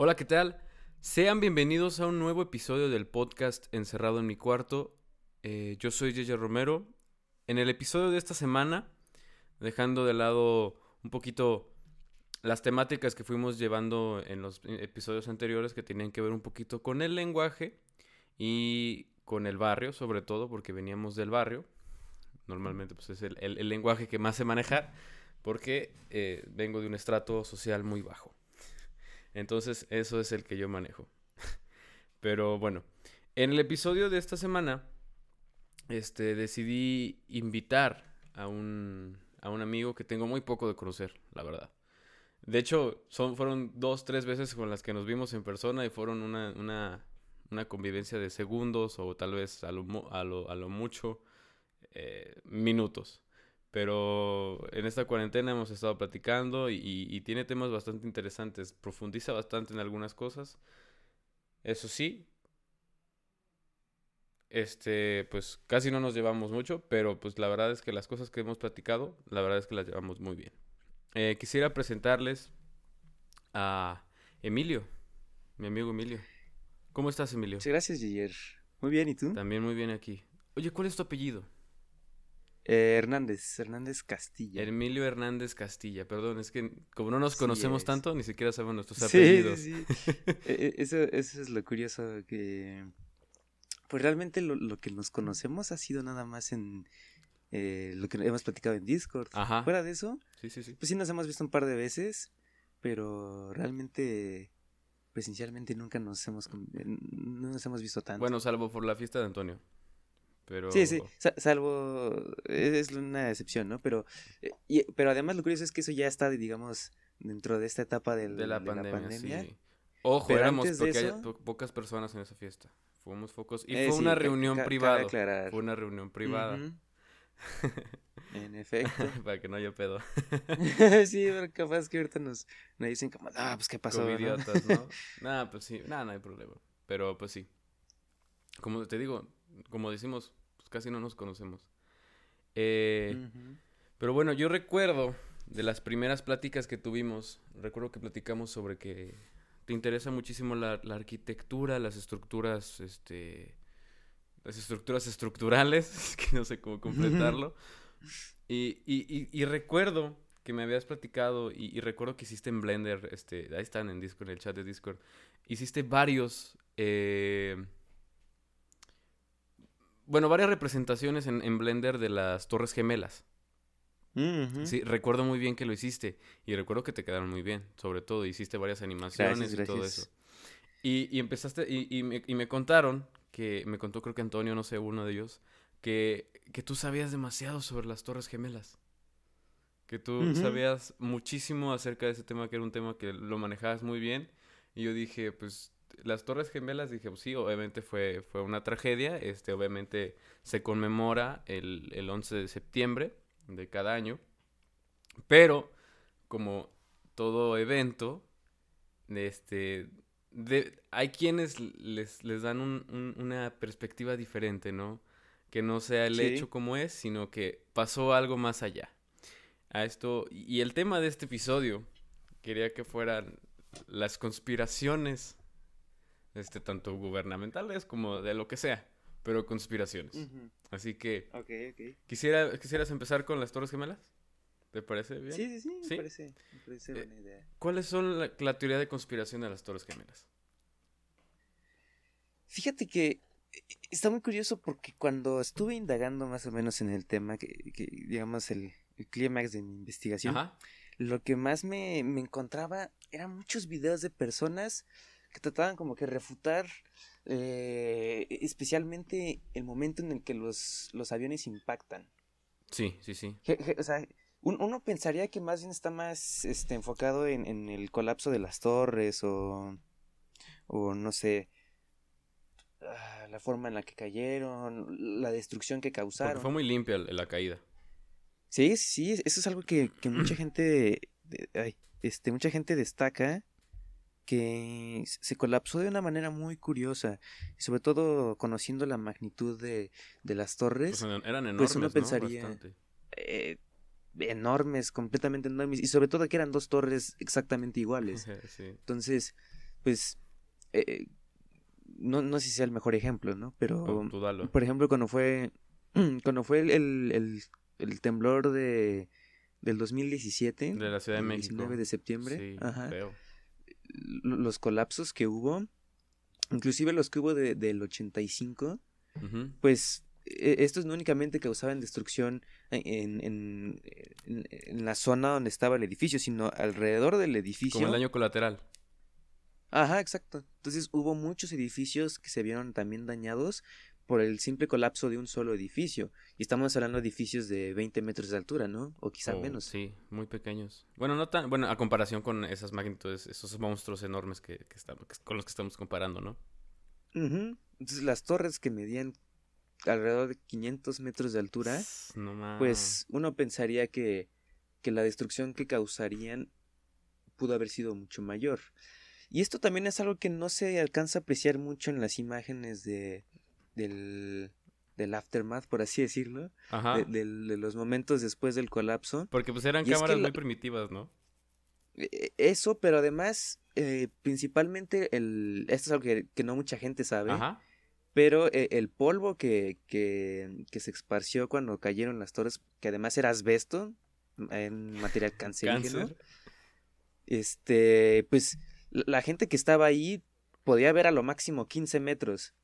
Hola, ¿qué tal? Sean bienvenidos a un nuevo episodio del podcast Encerrado en mi cuarto. Eh, yo soy Yeye Romero. En el episodio de esta semana, dejando de lado un poquito las temáticas que fuimos llevando en los episodios anteriores que tenían que ver un poquito con el lenguaje y con el barrio, sobre todo porque veníamos del barrio. Normalmente pues es el, lenguaje que más sé manejar porque eh, vengo de un estrato social muy bajo. Entonces, eso es el que yo manejo. Pero bueno, en el episodio de esta semana, este, decidí invitar a un, a un amigo que tengo muy poco de conocer, la verdad. De hecho, son, fueron dos, tres veces con las que nos vimos en persona y fueron una, una, una convivencia de segundos o tal vez a lo, mucho eh, minutos. Pero en esta cuarentena hemos estado platicando y, tiene temas bastante interesantes. Profundiza bastante en algunas cosas. Eso sí, este, pues casi no nos llevamos mucho, pero pues la verdad es que las cosas que hemos platicado, la verdad es que las llevamos muy bien. Eh, quisiera presentarles a Emilio, mi amigo Emilio. ¿Cómo estás, Emilio? Muchas gracias, Giger. Muy bien, ¿y tú? También muy bien aquí. Oye, ¿cuál es tu apellido? Eh, Hernández, Hernández Castilla. Emilio Hernández Castilla, perdón, es que como no nos conocemos tanto, ni siquiera sabemos nuestros apellidos. Sí, sí. E, e, eso, eso es lo curioso, que pues realmente lo, que nos conocemos ha sido nada más en eh, lo que hemos platicado en Discord. Ajá. Fuera de eso, sí, sí, sí. pues sí nos hemos visto un par de veces, pero realmente presencialmente nunca nos hemos, no nos hemos visto tanto. Bueno, salvo por la fiesta de Antonio. Sí, sí, salvo, es una excepción, ¿no? Pero, eh, pero además lo curioso es que eso ya está, digamos, dentro de esta etapa de la pandemia. Ojo, éramos porque pocas personas en esa fiesta. Fuimos focos. Y eh, fue una reunión privada. Fue una reunión privada. en efecto. Para que no haya pedo. sí, pero capaz que ahorita nos, dicen como, ah, pues qué pasó. Como idiotas, ¿no? Nada, pues sí, nada, no hay problema. Pero pues sí. Como te digo, como decimos, pues casi no nos conocemos. Eh, pero bueno, yo recuerdo de las primeras pláticas que tuvimos, recuerdo que platicamos sobre que te interesa muchísimo la, arquitectura, las estructuras, este, las estructuras estructurales, que no sé cómo completarlo. y, y, y, recuerdo que me habías platicado y, recuerdo que hiciste en Blender, este, ahí están en Discord, en el chat de Discord, hiciste varios eh, bueno, varias representaciones en, Blender de las Torres Gemelas. Sí, recuerdo muy bien que lo hiciste y recuerdo que te quedaron muy bien, sobre todo hiciste varias animaciones y todo eso. Y, y empezaste, y, me, y, me, contaron, que me contó creo que Antonio, no sé, uno de ellos, que, que tú sabías demasiado sobre las Torres Gemelas. Que tú sabías muchísimo acerca de ese tema, que era un tema que lo manejabas muy bien. Y yo dije, pues las Torres Gemelas, dije, pues sí, obviamente fue, fue una tragedia. Este, obviamente se conmemora el, el 11 de septiembre de cada año. Pero, como todo evento, este, de, hay quienes les, les dan un, una perspectiva diferente, ¿no? Que no sea el hecho como es, sino que pasó algo más allá. A esto, y el tema de este episodio, quería que fueran las conspiraciones este, tanto gubernamentales como de lo que sea, pero conspiraciones. Así que, Quisiera, ¿quisieras empezar con las Torres Gemelas? ¿Te parece bien? Sí, sí, sí, me parece, eh, buena idea. ¿Cuáles son la, teoría de conspiración de las Torres Gemelas? Fíjate que eh, está muy curioso porque cuando estuve indagando más o menos en el tema, que, digamos el, clímax de mi investigación, lo que más me, me encontraba eran muchos videos de personas que trataban como que refutar eh, especialmente el momento en el que los, los aviones impactan. Sí, sí, sí. o sea, uno pensaría que más bien está más este, enfocado en, el colapso de las torres o, o no sé, ah, la forma en la que cayeron, la destrucción que causaron. fue muy limpia la caída. Sí, sí, eso es algo que, que mucha gente, este, mucha gente destaca que se colapsó de una manera muy curiosa, y sobre todo conociendo la magnitud de, de las torres. Pues eran enormes, pues uno pensaría eh, enormes, completamente enormes, y sobre todo que eran dos torres exactamente iguales. Entonces, pues, eh, no, no sé si sea el mejor ejemplo, ¿no? Pero, por ejemplo, cuando fue, cuando fue el, el, temblor de, del 2017. De la Ciudad de México. 19 de septiembre. ajá, Los colapsos que hubo, inclusive los que hubo de, del 85, pues e, estos no únicamente causaban destrucción en, en, en, la zona donde estaba el edificio, sino alrededor del edificio. Como el daño colateral. Ajá, exacto. Entonces hubo muchos edificios que se vieron también dañados por el simple colapso de un solo edificio. Y estamos hablando de edificios de 20 metros de altura, ¿no? O quizá oh, menos. Sí, muy pequeños. Bueno, no tan, bueno, a comparación con esas magnitudes, esos monstruos enormes que, que estamos, con los que estamos comparando, ¿no? Entonces las torres que medían alrededor de 500 metros de altura, pues uno pensaría que, que la destrucción que causarían pudo haber sido mucho mayor. Y esto también es algo que no se alcanza a apreciar mucho en las imágenes de, del, del aftermath, por así decirlo, de, los momentos después del colapso. Porque pues eran cámaras muy primitivas, ¿no? E, e, eso, pero además, eh, principalmente, el, esto es algo que, no mucha gente sabe, pero eh, el polvo que, que, que, se esparció cuando cayeron las torres, que además era asbesto, en material cancerígeno, este, pues la gente que estaba ahí podía ver a lo máximo 15 metros.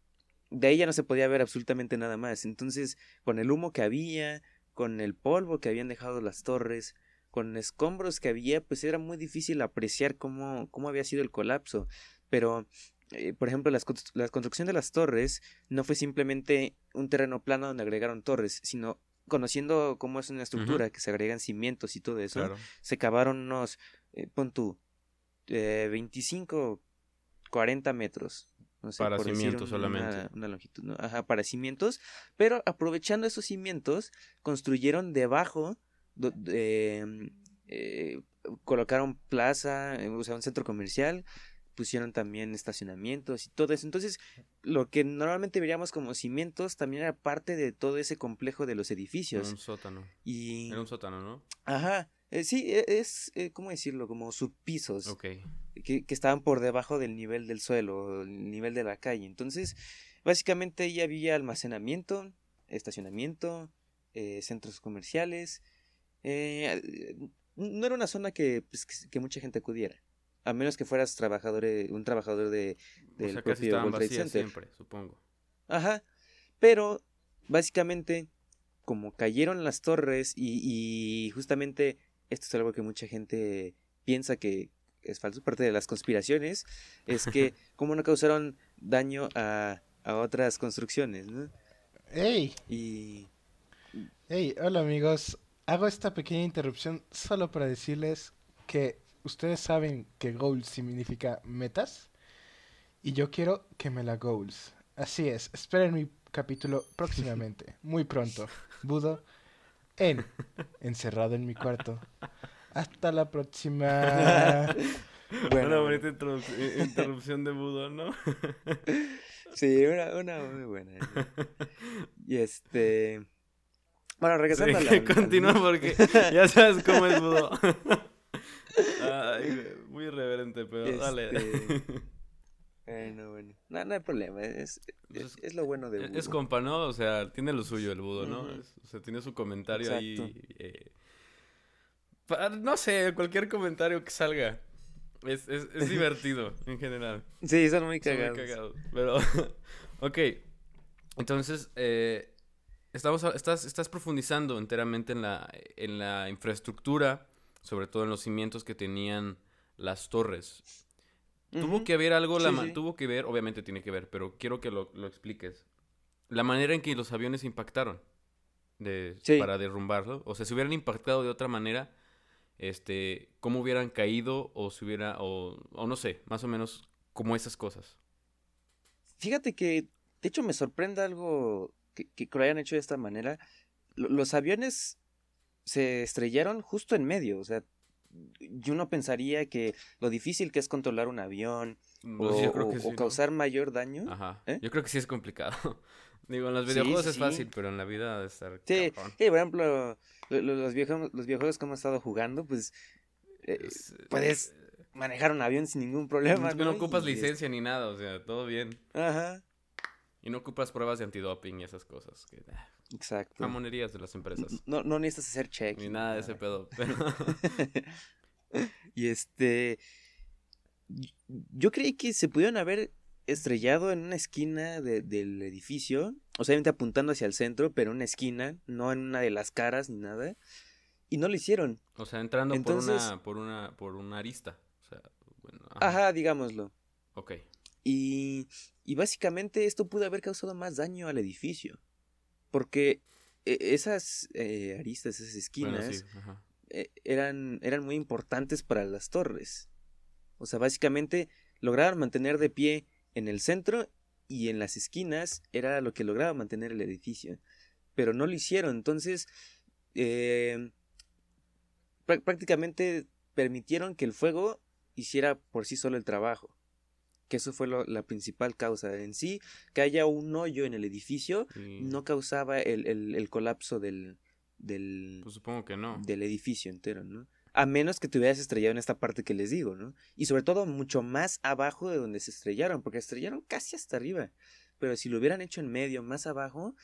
De ahí ya no se podía ver absolutamente nada más. Entonces, con el humo que había, con el polvo que habían dejado las torres, con escombros que había, pues era muy difícil apreciar cómo, cómo había sido el colapso. Pero, eh, por ejemplo, la construcción de las torres no fue simplemente un terreno plano donde agregaron torres, sino conociendo cómo es una estructura, que se agregan cimientos y todo eso, se cavaron unos, eh, pon tú, 25, 40 metros. No sé, para cimientos solamente. Una, longitud, ¿no? Ajá, para cimientos. Pero aprovechando esos cimientos, construyeron debajo, em, eh, colocaron plaza, eh, o sea, un centro comercial, pusieron también estacionamientos y todo eso. Entonces, lo que normalmente veríamos como cimientos también era parte de todo ese complejo de los edificios. Era un sótano. Y... Era un sótano, ¿no? Ajá. Eh, sí, e, es, eh, ¿cómo decirlo? Como subpisos. Que, que, estaban por debajo del nivel del suelo, el nivel de la calle. Entonces, básicamente ahí había almacenamiento, estacionamiento, eh, centros comerciales. no era una zona que, pues, que, mucha gente acudiera. A menos que fueras trabajador, un trabajador de, del o propio siempre, supongo. Ajá. Pero, básicamente, como cayeron las torres y, y justamente esto es algo que mucha gente piensa que es falso, parte de las conspiraciones, es que cómo no causaron daño a, a otras construcciones, ¿no? ¡Ey! Y... ¡Ey! Hola amigos, hago esta pequeña interrupción solo para decirles que ustedes saben que goals significa metas y yo quiero que me la goals. Así es, esperen mi capítulo próximamente, muy pronto. Budo en Encerrado en mi cuarto. Hasta la próxima. bueno, una bonita interrupción de Budo, ¿no? sí, una, una muy buena. Y este. Bueno, regresando a la. Continúa porque ya sabes cómo es Budo. Ay, muy irreverente, pero dale. Bueno, bueno. No, no hay problema. Es, pues es, lo bueno de Budo. Es compa, ¿no? O sea, tiene lo suyo el Budo, ¿no? o sea, tiene su comentario ahí. Eh, no sé, cualquier comentario que salga. Es, es, divertido en general. Sí, son muy cagados. muy cagados. Pero, ok. Entonces, eh, estamos, estás, estás profundizando enteramente en la, en la infraestructura, sobre todo en los cimientos que tenían las torres. Tuvo que haber algo, la tuvo que ver, obviamente tiene que ver, pero quiero que lo, lo expliques. La manera en que los aviones impactaron de, para derrumbarlo. O sea, si hubieran impactado de otra manera, este, cómo hubieran caído o si hubiera, o, o no sé, más o menos como esas cosas. Fíjate que, de hecho, me sorprende algo que, que lo hayan hecho de esta manera. los aviones se estrellaron justo en medio, o sea, yo no pensaría que lo difícil que es controlar un avión mm, pues o, causar mayor daño. Ajá. ¿eh? Yo creo que sí es complicado. Digo, en los videojuegos es fácil, pero en la vida debe estar. Sí, sí por ejemplo, los, viejos, los videojuegos que hemos estado jugando, pues. Eh, puedes. manejar un avión sin ningún problema. No, no ocupas licencia ni nada, o sea, todo bien. Ajá. Y no ocupas pruebas de antidoping y esas cosas. Que, ah, Exacto. Mamonerías de las empresas. No, no necesitas hacer check. Ni nada de ese pedo. Pero... y este. Yo creí que se pudieron haber estrellado en una esquina del edificio. O sea, apuntando hacia el centro, pero en una esquina, no en una de las caras ni nada. Y no lo hicieron. O sea, entrando por una, por una, por una arista. O sea, bueno, ajá. digámoslo. Ok. Y, y básicamente esto pudo haber causado más daño al edificio. Porque e, esas eh, aristas, esas esquinas, eh, eran, eran muy importantes para las torres. O sea, básicamente lograron mantener de pie en el centro y en las esquinas era lo que lograba mantener el edificio. Pero no lo hicieron. Entonces, eh, prácticamente permitieron que el fuego hiciera por sí solo el trabajo que eso fue la principal causa en sí, que haya un hoyo en el edificio no causaba el, el, colapso del, del, pues supongo que no. del edificio entero, ¿no? A menos que te hubieras estrellado en esta parte que les digo, ¿no? Y sobre todo mucho más abajo de donde se estrellaron, porque estrellaron casi hasta arriba. Pero si lo hubieran hecho en medio, más abajo,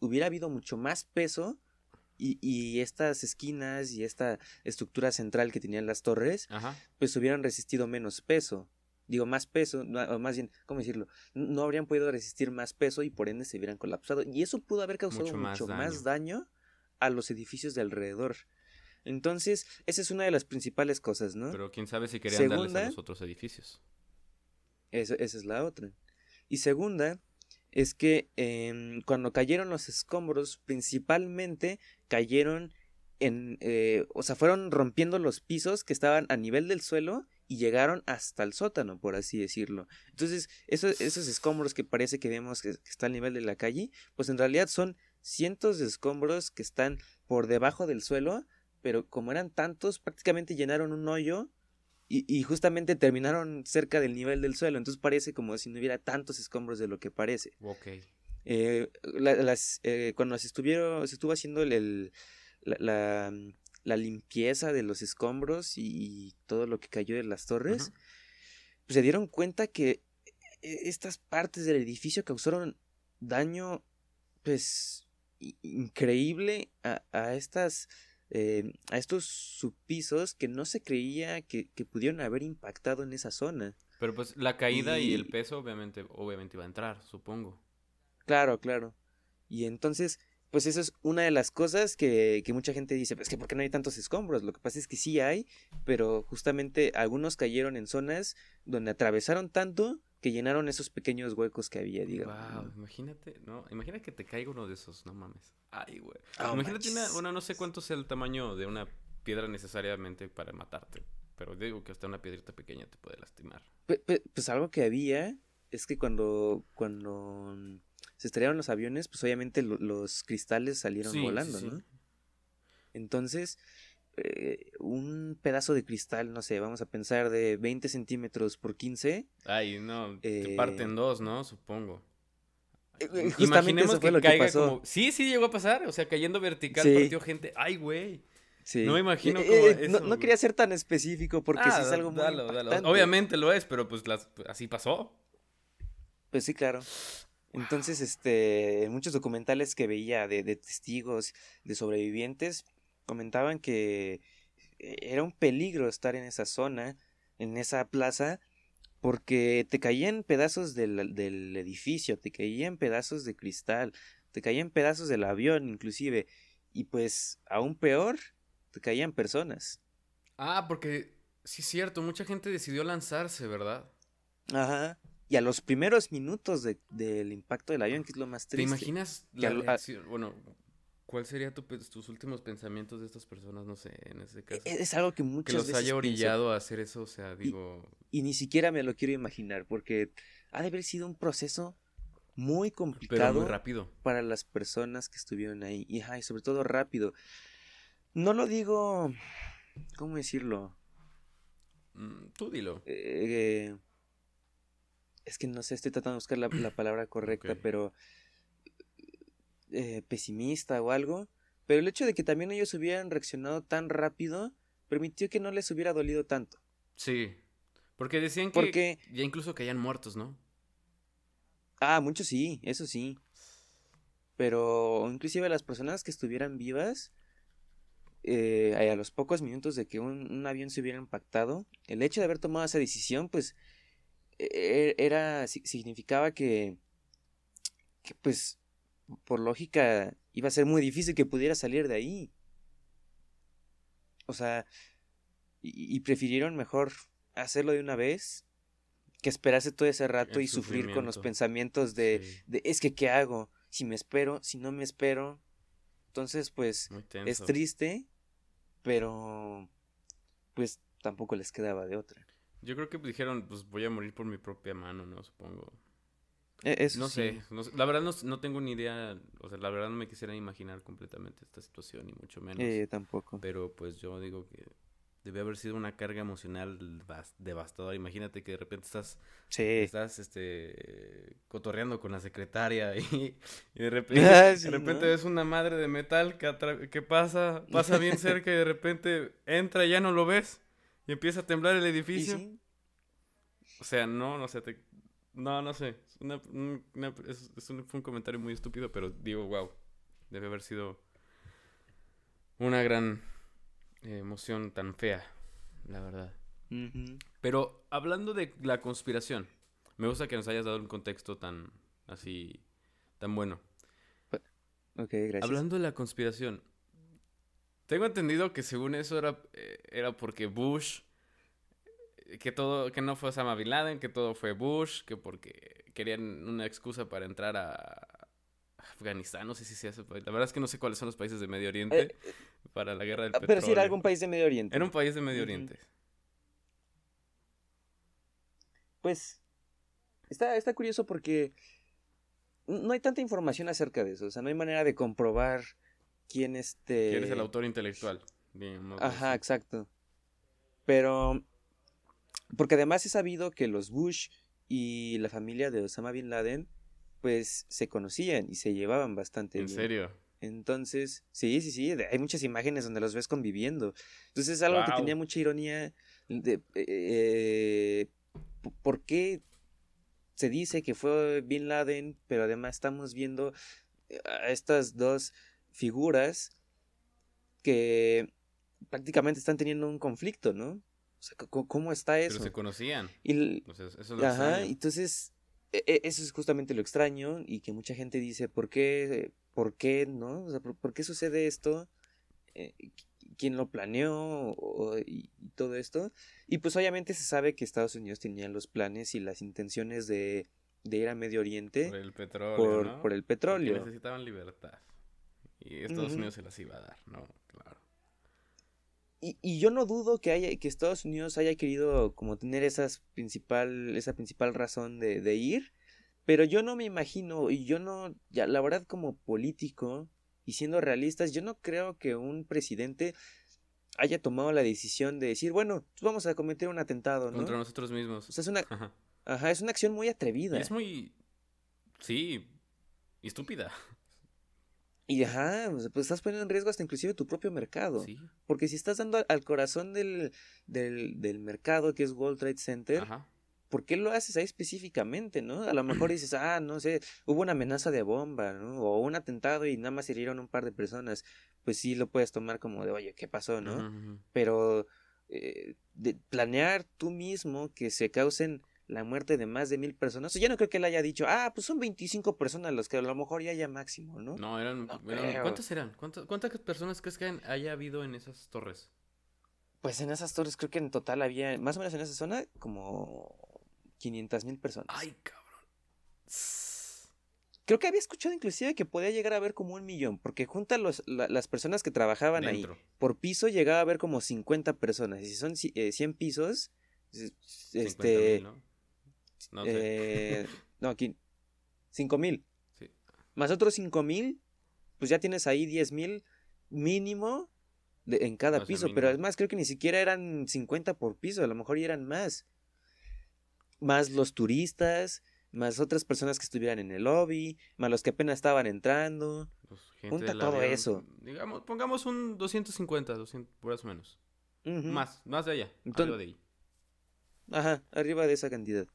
hubiera habido mucho más peso y, y, estas esquinas y esta estructura central que tenían las torres, pues hubieran resistido menos peso digo, más peso, o más bien, ¿cómo decirlo? No habrían podido resistir más peso y por ende se hubieran colapsado. Y eso pudo haber causado mucho, más, daño. a los edificios de alrededor. Entonces, esa es una de las principales cosas, ¿no? Pero quién sabe si querían darles a los otros edificios. esa es la otra. Y segunda, es que em, cuando cayeron los escombros, principalmente cayeron en, eh, o sea, fueron rompiendo los pisos que estaban a nivel del suelo y llegaron hasta el sótano, por así decirlo. Entonces, esos, esos escombros que parece que vemos que, que están al nivel de la calle, pues en realidad son cientos de escombros que están por debajo del suelo, pero como eran tantos, prácticamente llenaron un hoyo y, y, justamente terminaron cerca del nivel del suelo. Entonces parece como si no hubiera tantos escombros de lo que parece. Ok. Eh, las, eh, cuando se, estuvieron, se estuvo haciendo el, la, la limpieza de los escombros y, todo lo que cayó de las torres, pues se dieron cuenta que e, estas partes del edificio causaron daño, pues, increíble a, a estas, eh, a estos subpisos que no se creía que, que, pudieron haber impactado en esa zona. Pero pues la caída y, y el peso obviamente, obviamente iba a entrar, supongo. Claro, claro. Y entonces pues eso es una de las cosas que, que mucha gente dice, pues que ¿por qué no hay tantos escombros? Lo que pasa es que sí hay, pero justamente algunos cayeron en zonas donde atravesaron tanto que llenaron esos pequeños huecos que había, digamos. Wow, imagínate, no, imagina que te caiga uno de esos, no mames. Ay, güey. Oh, imagínate una, bueno, no sé cuánto sea el tamaño de una piedra necesariamente para matarte, pero digo que hasta una piedrita pequeña te puede lastimar. Pues, pues algo que había es que cuando, cuando se estrellaron los aviones, pues obviamente los cristales salieron volando, ¿no? Entonces, eh, un pedazo de cristal, no sé, vamos a pensar de 20 centímetros por 15. Ay, no, te eh, parten dos, ¿no? Supongo. Eh, Imaginemos que, caiga como... Sí, sí, llegó a pasar, o sea, cayendo vertical, partió gente. Ay, güey. Sí. No me imagino cómo no, quería ser tan específico porque sí es ah, algo muy Obviamente lo es, pero pues así pasó. Pues sí, claro. Entonces, este, muchos documentales que veía de, testigos, de sobrevivientes, comentaban que eh, era un peligro estar en esa zona, en esa plaza, porque te caían pedazos del, del edificio, te caían pedazos de cristal, te caían pedazos del avión inclusive, y pues aún peor, te caían personas. Ah, porque sí es cierto, mucha gente decidió lanzarse, ¿verdad? Ajá y a los primeros minutos de, del impacto del avión, que es lo más triste. ¿Te imaginas la reacción? Bueno, ¿cuál sería tus últimos pensamientos de estas personas? No sé, en ese caso. E, es, algo que muchas Que los haya orillado a hacer eso, o sea, digo... Y, ni siquiera me lo quiero imaginar, porque ha de haber sido un proceso muy complicado. Pero muy rápido. Para las personas que estuvieron ahí. Y, y sobre todo rápido. No lo digo... ¿Cómo decirlo? Mm, tú dilo. Eh es que no sé, estoy tratando de buscar la, palabra correcta, pero eh, pesimista o algo. Pero el hecho de que también ellos hubieran reaccionado tan rápido permitió que no les hubiera dolido tanto. Sí. Porque decían que ya incluso que hayan muertos, ¿no? Ah, muchos sí, eso sí. Pero inclusive las personas que estuvieran vivas, eh, a los pocos minutos de que un, avión se hubiera impactado, el hecho de haber tomado esa decisión, pues, era, significaba que, que, pues, por lógica, iba a ser muy difícil que pudiera salir de ahí. O sea, y, prefirieron mejor hacerlo de una vez que esperarse todo ese rato y sufrir con los pensamientos de, de, es que qué hago, si me espero, si no me espero. Entonces, pues, es triste, pero pues tampoco les quedaba de otra. Yo creo que dijeron, pues voy a morir por mi propia mano, ¿no? Supongo. E, no, sé, la verdad no, no, tengo ni idea, o sea, la verdad no me quisiera imaginar completamente esta situación, ni mucho menos. Eh, tampoco. Pero pues yo digo que debe haber sido una carga emocional devastadora. Imagínate que de repente estás, estás este, cotorreando con la secretaria y, de repente, ah, de repente ves una madre de metal que, que pasa, pasa bien cerca y de repente entra y ya no lo ves y empieza a temblar el edificio. O sea, no, no sé, te, no, no sé. Una, es, fue un comentario muy estúpido, pero digo, wow. Debe haber sido una gran eh, emoción tan fea, la verdad. Pero hablando de la conspiración, me gusta que nos hayas dado un contexto tan así, tan bueno. Ok, gracias. Hablando de la conspiración, tengo entendido que según eso era, eh, era porque Bush que todo, que no fue Osama Bin Laden, que todo fue Bush, que porque querían una excusa para entrar a Afganistán, no sé si se hace, la verdad es que no sé cuáles son los países de Medio Oriente eh, eh, para la guerra del petróleo. Pero sí era algún país de Medio Oriente. Era un país de Medio Oriente. Pues está, está curioso porque no hay tanta información acerca de eso, o sea, no hay manera de comprobar quién este... ¿Quién es el autor intelectual? Ajá, exacto. Pero porque además he sabido que los Bush y la familia de Osama Bin Laden, pues se conocían y se llevaban bastante ¿En serio? Entonces, sí, sí, sí, hay muchas imágenes donde los ves conviviendo. Entonces es algo que tenía mucha ironía de eh, por qué se dice que fue Bin Laden, pero además estamos viendo a estas dos figuras que prácticamente están teniendo un conflicto, ¿no? ¿cómo está eso? Pero se conocían. Y, ajá, entonces, e, e, eso es justamente lo extraño y que mucha gente dice, ¿por qué? ¿Por qué? ¿No? O sea, ¿por, qué sucede esto? Eh, ¿Quién lo planeó? y, todo esto. Y pues obviamente se sabe que Estados Unidos tenía los planes y las intenciones de, ir a Medio Oriente. Por el petróleo. Por, el petróleo. necesitaban libertad. Y Estados Unidos se las iba a dar, ¿no? Claro. Y, yo no dudo que haya que Estados Unidos haya querido como tener esas principal esa principal razón de, de ir pero yo no me imagino y yo no ya la verdad como político y siendo realistas yo no creo que un presidente haya tomado la decisión de decir bueno vamos a cometer un atentado ¿no? contra nosotros mismos o sea es una ajá, es una acción muy atrevida es muy sí estúpida y ajá, pues estás poniendo en riesgo hasta inclusive tu propio mercado. Porque si estás dando al corazón del, del, del mercado que es World Trade Center, ¿por qué lo haces ahí específicamente, no? A lo mejor dices, ah, no sé, hubo una amenaza de bomba, ¿no? O un atentado y nada más hirieron un par de personas. Pues sí lo puedes tomar como de, oye, ¿qué pasó, no? Pero eh, de planear tú mismo que se causen la muerte de más de mil personas. Yo no creo que él haya dicho, ah, pues son 25 personas los que a lo mejor ya haya máximo, ¿no? No, eran. ¿Cuántas eran? ¿Cuántas, personas crees que haya habido en esas torres? Pues en esas torres creo que en total había, más o menos en esa zona, como 500 mil personas. Ay, cabrón. Creo que había escuchado inclusive que podía llegar a haber como un millón, porque junta los, las personas que trabajaban ahí, por piso llegaba a haber como 50 personas. Y si son 100 eh, pisos, este... No Eh, no, aquí. Cinco mil. Más otros cinco mil, pues ya tienes ahí diez mil mínimo en cada piso. Pero además creo que ni siquiera eran 50 por piso, a lo mejor ya eran más. Más los turistas, más otras personas que estuvieran en el lobby, más los que apenas estaban entrando. Junta todo eso. Digamos, pongamos un 250, 200, por más o menos. Más, más de allá. Entonces, de ahí. Ajá, arriba de esa cantidad.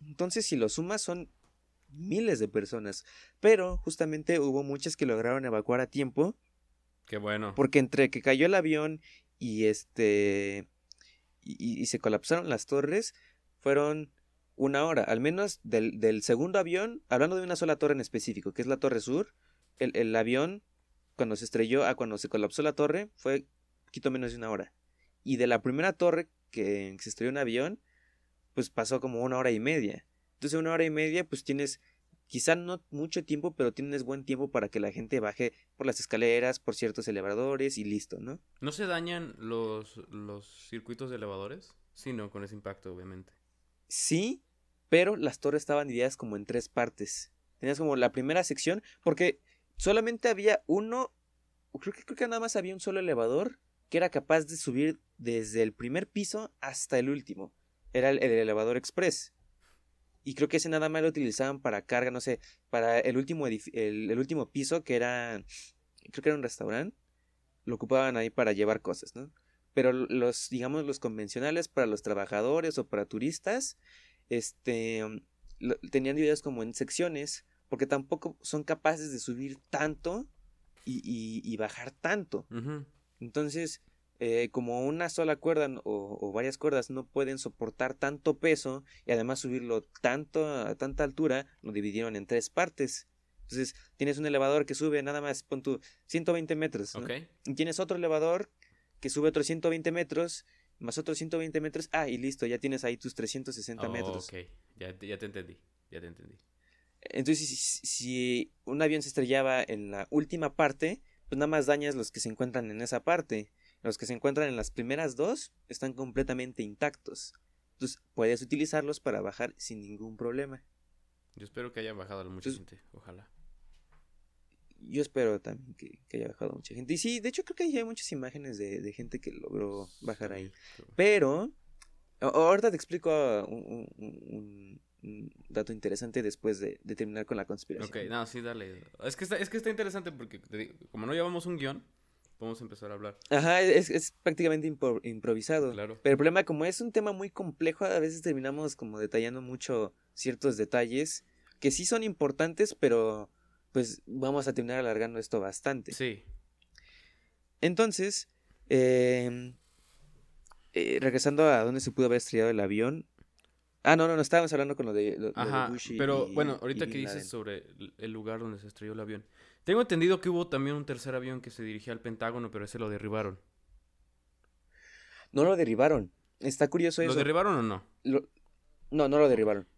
Entonces, si lo sumas, son miles de personas. Pero justamente hubo muchas que lograron evacuar a tiempo. Qué bueno. Porque entre que cayó el avión y este. y, se colapsaron las torres, fueron una hora. Al menos del, del, segundo avión, hablando de una sola torre en específico, que es la Torre Sur, el, el avión, cuando se estrelló a cuando se colapsó la torre, fue poquito menos de una hora. Y de la primera torre que se estrelló un avión, pues pasó como una hora y media. Entonces, una hora y media, pues tienes quizá no mucho tiempo, pero tienes buen tiempo para que la gente baje por las escaleras, por ciertos elevadores y listo, ¿no? ¿No se dañan los, los circuitos de elevadores? Sí, no, con ese impacto, obviamente. Sí, pero las torres estaban divididas como en tres partes. Tenías como la primera sección, porque solamente había uno, creo que, creo que nada más había un solo elevador que era capaz de subir desde el primer piso hasta el último. Era el, elevador express. Y creo que ese nada más lo utilizaban para carga, no sé, para el último, el, último piso, que era, creo que era un restaurante, lo ocupaban ahí para llevar cosas, ¿no? Pero los, digamos, los convencionales para los trabajadores o para turistas, este, tenían divididos como en secciones, porque tampoco son capaces de subir tanto y, bajar tanto. Entonces, eh, como una sola cuerda o, varias cuerdas no pueden soportar tanto peso y además subirlo tanto a tanta altura, lo dividieron en tres partes. Entonces, tienes un elevador que sube nada más, pon tu 120 metros. Y tienes otro elevador que sube otros 120 metros, más otros 120 metros. Ah, y listo, ya tienes ahí tus 360 metros. Ok, ya, ya te entendí, ya te entendí. Entonces, si, si, un avión se estrellaba en la última parte, pues nada más dañas los que se encuentran en esa parte. Los que se encuentran en las primeras dos están completamente intactos. Entonces puedes utilizarlos para bajar sin ningún problema. Yo espero que haya bajado mucha gente, ojalá. Yo espero también que, haya bajado mucha gente. Y sí, de hecho creo que hay muchas imágenes de, gente que logró bajar ahí. Pero, ahorita te explico un, un dato interesante después de, terminar con la conspiración. Ok, no, sí, dale. Es que está, es que está interesante porque como no llevamos un guion, podemos empezar a hablar. Ajá, es, prácticamente improvisado. Claro. Pero el problema, como es un tema muy complejo, a veces terminamos como detallando mucho ciertos detalles que sí son importantes, pero pues vamos a terminar alargando esto bastante. Sí. Entonces, em, eh, regresando a donde se pudo haber estrellado el avión, Ah, no, no, no, estábamos hablando con lo de, Ajá, Pero bueno, ahorita que dices sobre el lugar donde se estrelló el avión. Tengo entendido que hubo también un tercer avión que se dirigía al Pentágono, pero ese lo derribaron. No lo derribaron. Está curioso eso. ¿Lo derribaron o no? No, no lo derribaron.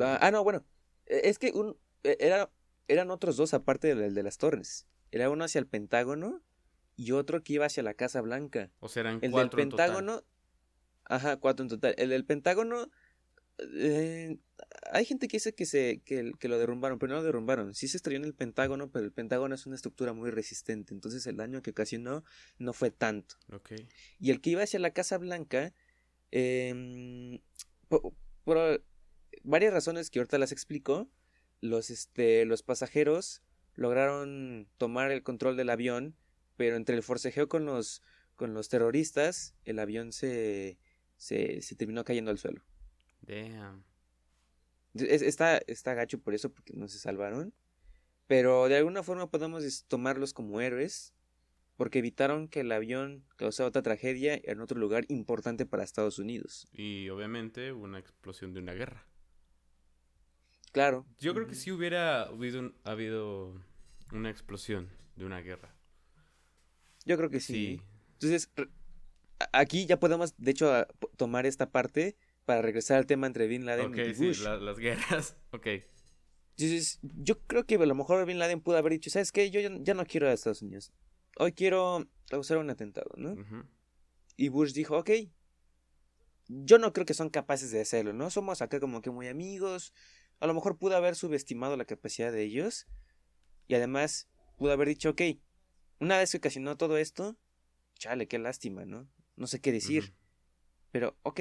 Ah, no, bueno. E, es que un... E, era... eran otros dos aparte del de las torres. Era uno hacia el Pentágono y otro que iba hacia la Casa Blanca. O sea, eran el cuatro del Pentágono Ajá, cuatro en total. El del Pentágono. Eh, hay gente que dice que, se, que, que, lo derrumbaron, pero no lo derrumbaron. Sí se estrelló en el Pentágono, pero el Pentágono es una estructura muy resistente. Entonces el daño que ocasionó no fue tanto. Okay. Y el que iba hacia la Casa Blanca. Eh, por, varias razones que ahorita las explico. Los, este, los pasajeros lograron tomar el control del avión. Pero entre el forcejeo con los, con los terroristas, el avión se, se, se terminó cayendo al suelo. Damn. está, está gacho por eso, porque no se salvaron. Pero de alguna forma podemos tomarlos como héroes, porque evitaron que el avión causara otra tragedia en otro lugar importante para Estados Unidos. Y obviamente una explosión de una guerra. Claro. Yo creo que sí hubiera habido, habido una explosión de una guerra. Yo creo que sí. sí. Entonces, aquí ya podemos, de hecho, tomar esta parte para regresar al tema entre Bin Laden y Bush. Sí, las guerras, ok. Entonces, yo creo que a lo mejor Bin Laden pudo haber dicho, ¿sabes qué? Yo ya no quiero a Estados Unidos. Hoy quiero causar un atentado, ¿no? Y Bush dijo, ok, yo no creo que son capaces de hacerlo, ¿no? Somos acá como que muy amigos. A lo mejor pudo haber subestimado la capacidad de ellos. Y además pudo haber dicho, ok, una vez que ocasionó todo esto, chale, qué lástima, ¿no? no sé qué decir. Pero, ok,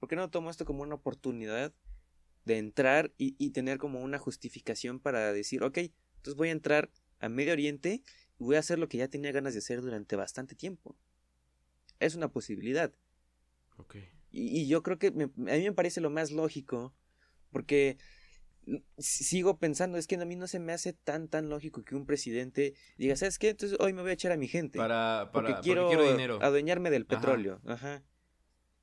¿por qué no tomo esto como una oportunidad de entrar y, tener como una justificación para decir, ok, entonces voy a entrar a Medio Oriente y voy a hacer lo que ya tenía ganas de hacer durante bastante tiempo? Es una posibilidad. Y, yo creo que a mí me parece lo más lógico, porque sigo pensando, es que a mí no se me hace tan, tan lógico que un presidente diga, ¿sabes qué? Entonces hoy me voy a echar a mi gente. Para, porque, quiero dinero. adueñarme del petróleo. Ajá.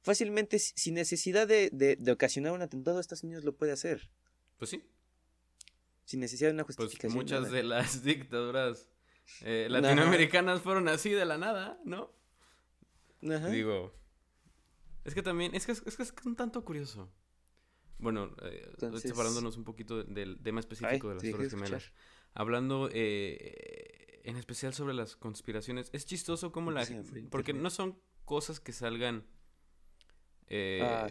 Fácilmente, sin necesidad de, de, ocasionar un atentado, Estados Unidos lo puede hacer. Pues sí. Sin necesidad de una pues justificación. muchas de las dictaduras eh, latinoamericanas fueron así de la nada, ¿no? Ajá. Digo, es que también, es que es, es, un tanto curioso. Bueno, eh, separándonos un poquito del tema específico de las Torres Gemelas. Hablando eh, en especial sobre las conspiraciones, es chistoso como la... porque no son cosas que salgan eh, ah,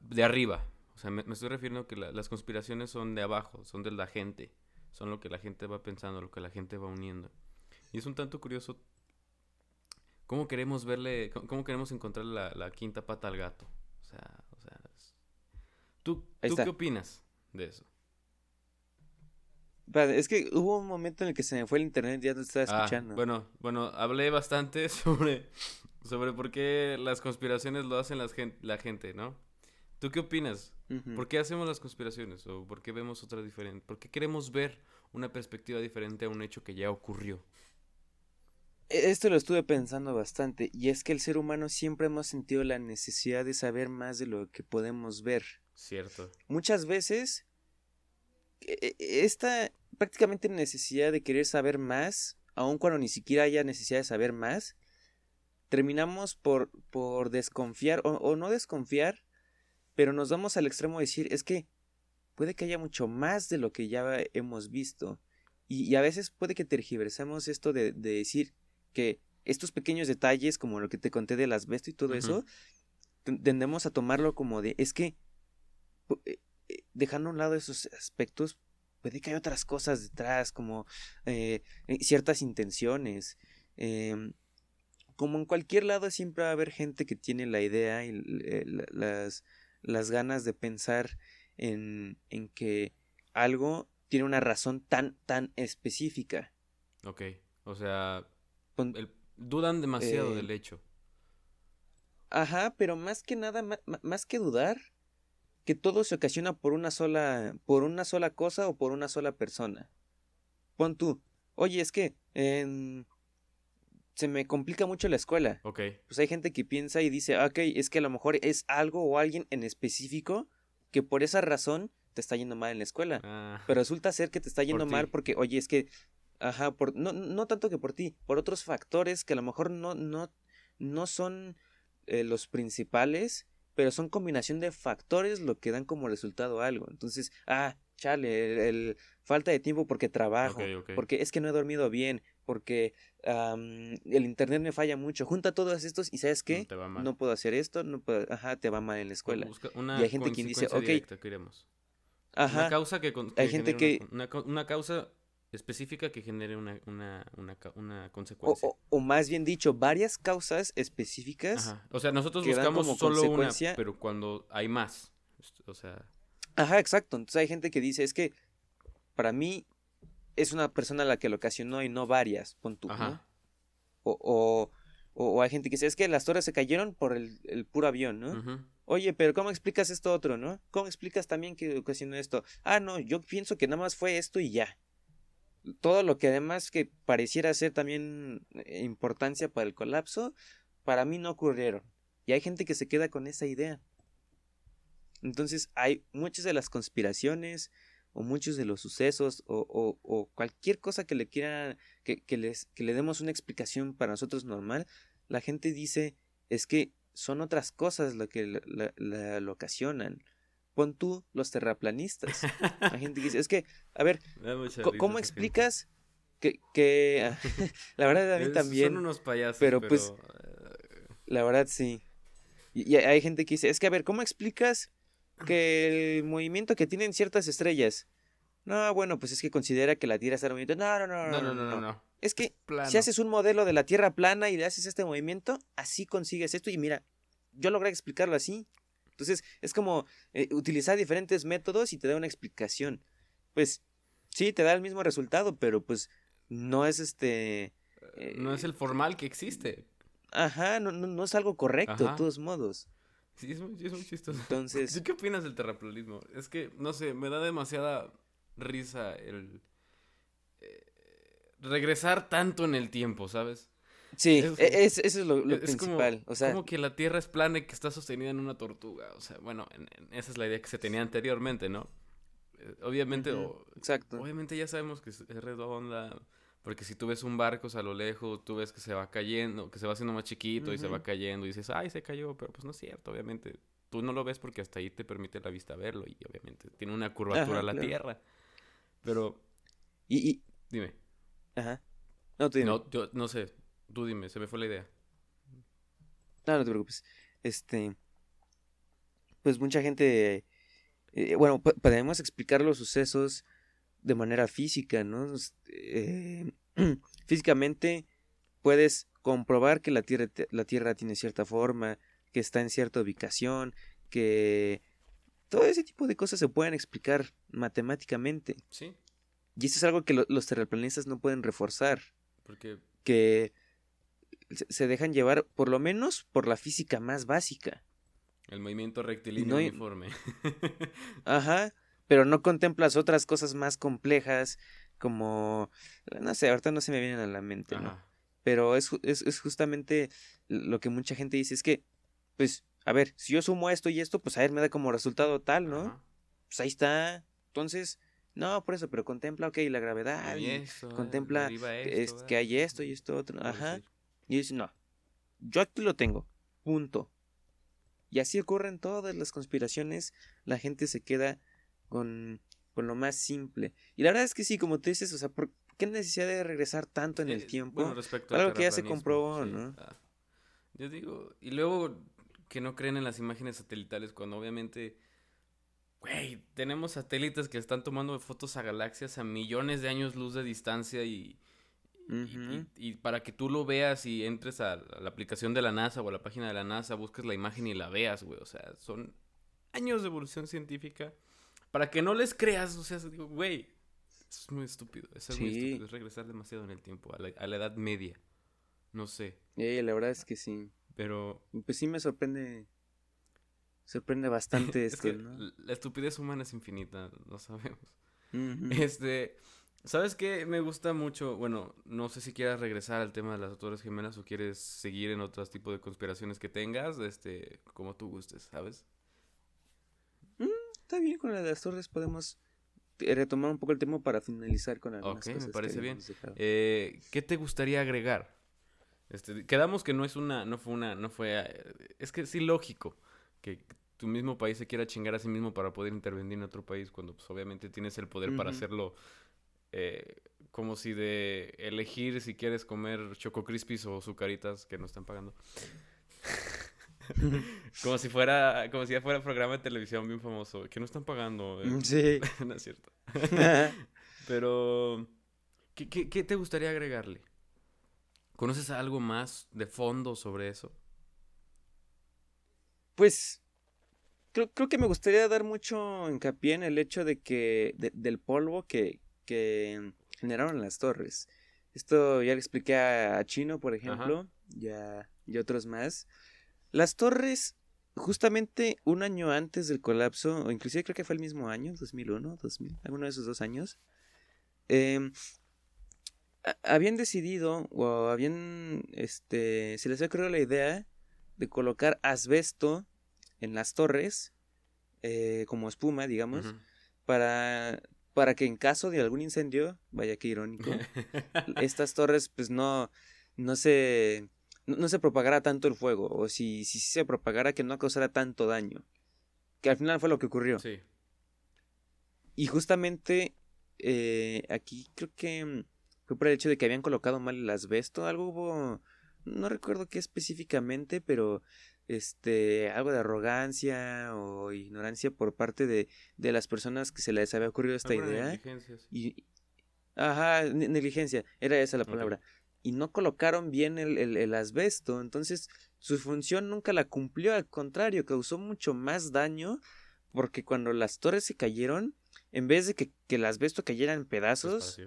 de arriba. O sea, me, estoy refiriendo que las conspiraciones son de abajo, son de la gente. Son lo que la gente va pensando, lo que la gente va uniendo. Y es un tanto curioso cómo queremos verle, cómo, queremos encontrar la, quinta pata al gato. O sea, o sea ¿tú, ¿tú qué opinas de eso? Es que hubo un momento en el que se me fue el internet y ya te estaba ah, escuchando. bueno, bueno, hablé bastante sobre, sobre por qué las conspiraciones lo hacen las la gente, ¿no? ¿Tú qué opinas? ¿Por qué hacemos las conspiraciones? ¿O por qué vemos otra diferente? ¿Por qué queremos ver una perspectiva diferente a un hecho que ya ocurrió? E, esto lo estuve pensando bastante, y es que el ser humano siempre hemos sentido la necesidad de saber más de lo que podemos ver. Cierto. Muchas veces, e, e, esta prácticamente necesidad de querer saber más, aun cuando ni siquiera haya necesidad de saber más, terminamos por, por desconfiar, o, no desconfiar, pero nos vamos al extremo de decir, es que puede que haya mucho más de lo que ya hemos visto. Y, a veces puede que tergiversemos esto de, de decir, que estos pequeños detalles, como lo que te conté del asbesto y todo eso, tendemos a tomarlo como de, es que, eh, eh, dejando a un lado esos aspectos, puede que hay otras cosas detrás, como eh, ciertas intenciones. Em, como en cualquier lado siempre va a haber gente que tiene la idea y las, las ganas de pensar en, en que algo tiene una razón tan, tan específica. Ok, o sea, dudan demasiado del eh, hecho. Ajá, pero más que nada, más que dudar, que todo se ocasiona por una sola, por una sola cosa o por una sola persona. Pon tú, oye, es que se me complica mucho la escuela. Ok. Pues hay gente que piensa y dice, ok, es que a lo mejor es algo o alguien en específico que por esa razón te está yendo mal en la escuela. Ah. Pero resulta ser que te está yendo mal porque, oye, es que Ajá, por, no, no tanto que por ti, por otros factores que a lo mejor no, no, no son eh, los principales, pero son combinación de factores lo que dan como resultado algo. Entonces, ah, chale, el, falta de tiempo porque trabajo, porque es que no he dormido bien, porque el internet me falla mucho. Junta todos estos y ¿sabes qué? No, puedo hacer esto, no puedo, ajá, te va mal en la escuela. y hay gente que dice, ok. Ajá. Una causa que, hay gente que... una causa específica que genere una, una, consecuencia. O, más bien dicho, varias causas específicas. O sea, nosotros buscamos solo una, pero cuando hay más. O sea. Ajá, exacto. Entonces hay gente que dice, es que para mí es una persona la que lo ocasionó y no varias, pon tú. O, o, o, hay gente que dice, es que las torres se cayeron por el, el puro avión, ¿no? Oye, pero ¿cómo explicas esto otro, no? ¿Cómo explicas también que ocasionó esto? Ah, no, yo pienso que nada más fue esto y ya todo lo que además que pareciera ser también eh, importancia para el colapso, para mí no ocurrieron. Y hay gente que se queda con esa idea. Entonces hay muchas de las conspiraciones o muchos de los sucesos o, o, cualquier cosa que le quiera que, que, les, que le demos una explicación para nosotros normal, la gente dice es que son otras cosas lo que lo ocasionan pon tú los terraplanistas. La gente dice, es que, a ver, ¿cómo explicas que, que la verdad a mí también... Son unos payasos, pero, pues, eh, la verdad sí. Y, hay gente que dice, es que, a ver, ¿cómo explicas que el movimiento que tienen ciertas estrellas? No, bueno, pues es que considera que la Tierra está en movimiento. No, no, no, no, no, no, no. Es que si haces un modelo de la Tierra plana y le haces este movimiento, así consigues esto. Y mira, yo logré explicarlo así. Entonces, es como eh, utilizar diferentes métodos y te da una explicación. Pues, sí, te da el mismo resultado, pero pues no es este... Eh, no es el formal que existe. Ajá, no, no, es algo correcto, de todos modos. Sí, es muy, es muy chistoso. Entonces... ¿Qué opinas del terraplanismo? Es que, no sé, me da demasiada risa el... Eh, regresar tanto en el tiempo, ¿sabes? Sí, e, es, eso es lo, principal. o sea, como que la Tierra es plana y que está sostenida en una tortuga. O sea, bueno, esa es la idea que se tenía anteriormente, ¿no? Eh, obviamente, Exacto. obviamente ya sabemos que es redonda. Porque si tú ves un barco a lo lejos, tú ves que se va cayendo, que se va haciendo más chiquito y se va cayendo y dices, ay, se cayó, pero pues no es cierto, obviamente. Tú no lo ves porque hasta ahí te permite la vista verlo y obviamente tiene una curvatura la Tierra. Pero... Y, Dime. Ajá. No, tú dime. No, yo no sé, tú dime, se me fue la idea. No, no te preocupes. Este... Pues mucha gente... Eh, bueno, podemos explicar los sucesos de manera física, ¿no? Eh, físicamente puedes comprobar que la tierra, la tierra tiene cierta forma, que está en cierta ubicación, que todo ese tipo de cosas se pueden explicar matemáticamente. Sí. Y eso es algo que los terraplanistas no pueden reforzar. Porque... Que se dejan llevar, por lo menos, por la física más básica. El movimiento rectilíneo uniforme. Ajá pero no contemplas otras cosas más complejas como, no sé, ahorita no se me vienen a la mente, ¿no? Pero es, es, justamente lo que mucha gente dice, es que, pues, a ver, si yo sumo esto y esto, pues a ver, me da como resultado tal, ¿no? Pues ahí está. Entonces, no, por eso, pero contempla, ok, la gravedad, y contempla es, que hay esto y esto otro, ajá. Y dice, no, yo aquí lo tengo, punto. Y así ocurren todas las conspiraciones, la gente se queda con, con lo más simple. Y la verdad es que sí, como tú dices, o sea, ¿por qué necesidad de regresar tanto en el eh, tiempo? Bueno, respecto Algo que ya se comprobó, ¿no? Ah, yo digo, y luego que no creen en las imágenes satelitales cuando obviamente, güey, tenemos satélites que están tomando fotos a galaxias a millones de años luz de distancia y, y, para que tú lo veas y entres a la aplicación de la NASA o a la página de la NASA, busques la imagen y la veas, güey, o sea, son años de evolución científica para que no les creas, o sea, digo, güey, es muy estúpido, es muy estúpido, es regresar demasiado en el tiempo, a la, edad media, no sé. Eh, la verdad es que sí. Pero... Pues sí me sorprende, sorprende bastante esto, ¿no? La estupidez humana es infinita, lo sabemos. Este... ¿Sabes qué? Me gusta mucho, bueno, no sé si quieras regresar al tema de las autores gemelas o quieres seguir en otros tipos de conspiraciones que tengas, este, como tú gustes, ¿sabes? Está bien con la de las torres, podemos eh, retomar un poco el tema para finalizar con algunas Ok, me parece bien. Eh, ¿Qué te gustaría agregar? Este, quedamos que no es una, no fue una, no fue, eh, es que sí lógico que tu mismo país se quiera chingar a sí mismo para poder intervenir en otro país cuando pues obviamente tienes el poder para hacerlo como si de elegir si quieres comer Choco Crispies o Zucaritas que no están pagando. como si fuera, como si ya fuera programa de televisión bien famoso, que no están pagando. Eh. Sí. no es cierto. Pero, ¿qué, ¿qué, te gustaría agregarle? ¿Conoces algo más de fondo sobre eso? Pues, creo, creo que me gustaría dar mucho hincapié en el hecho de que, del polvo que, que generaron las torres. Esto ya le expliqué a, Chino, por ejemplo, ya, y otros más. Las torres, justamente un año antes del colapso, o inclusive creo que fue el mismo año, 2001, 2000, alguno de esos dos años, em, habían decidido, o habían, este, se les había ocurrido la idea de colocar asbesto en las torres, eh, como espuma, digamos, para, para que en caso de algún incendio, vaya que irónico, estas torres pues no, no se no, se propagara tanto el fuego, o si, si se propagara que no causara tanto daño. Que al final fue lo que ocurrió. Sí. Y justamente eh, aquí creo que mm, fue por el hecho de que habían colocado mal el asbesto. Algo hubo. No recuerdo qué específicamente, pero este algo de arrogancia o ignorancia por parte de, de las personas que se les había ocurrido esta idea. Negligencia. Y, ajá, negligencia, era esa la palabra y no colocaron bien el, el, asbesto. Entonces su función nunca la cumplió, al contrario, causó mucho más daño porque cuando las torres se cayeron, en vez de que, que el asbesto cayera en pedazos,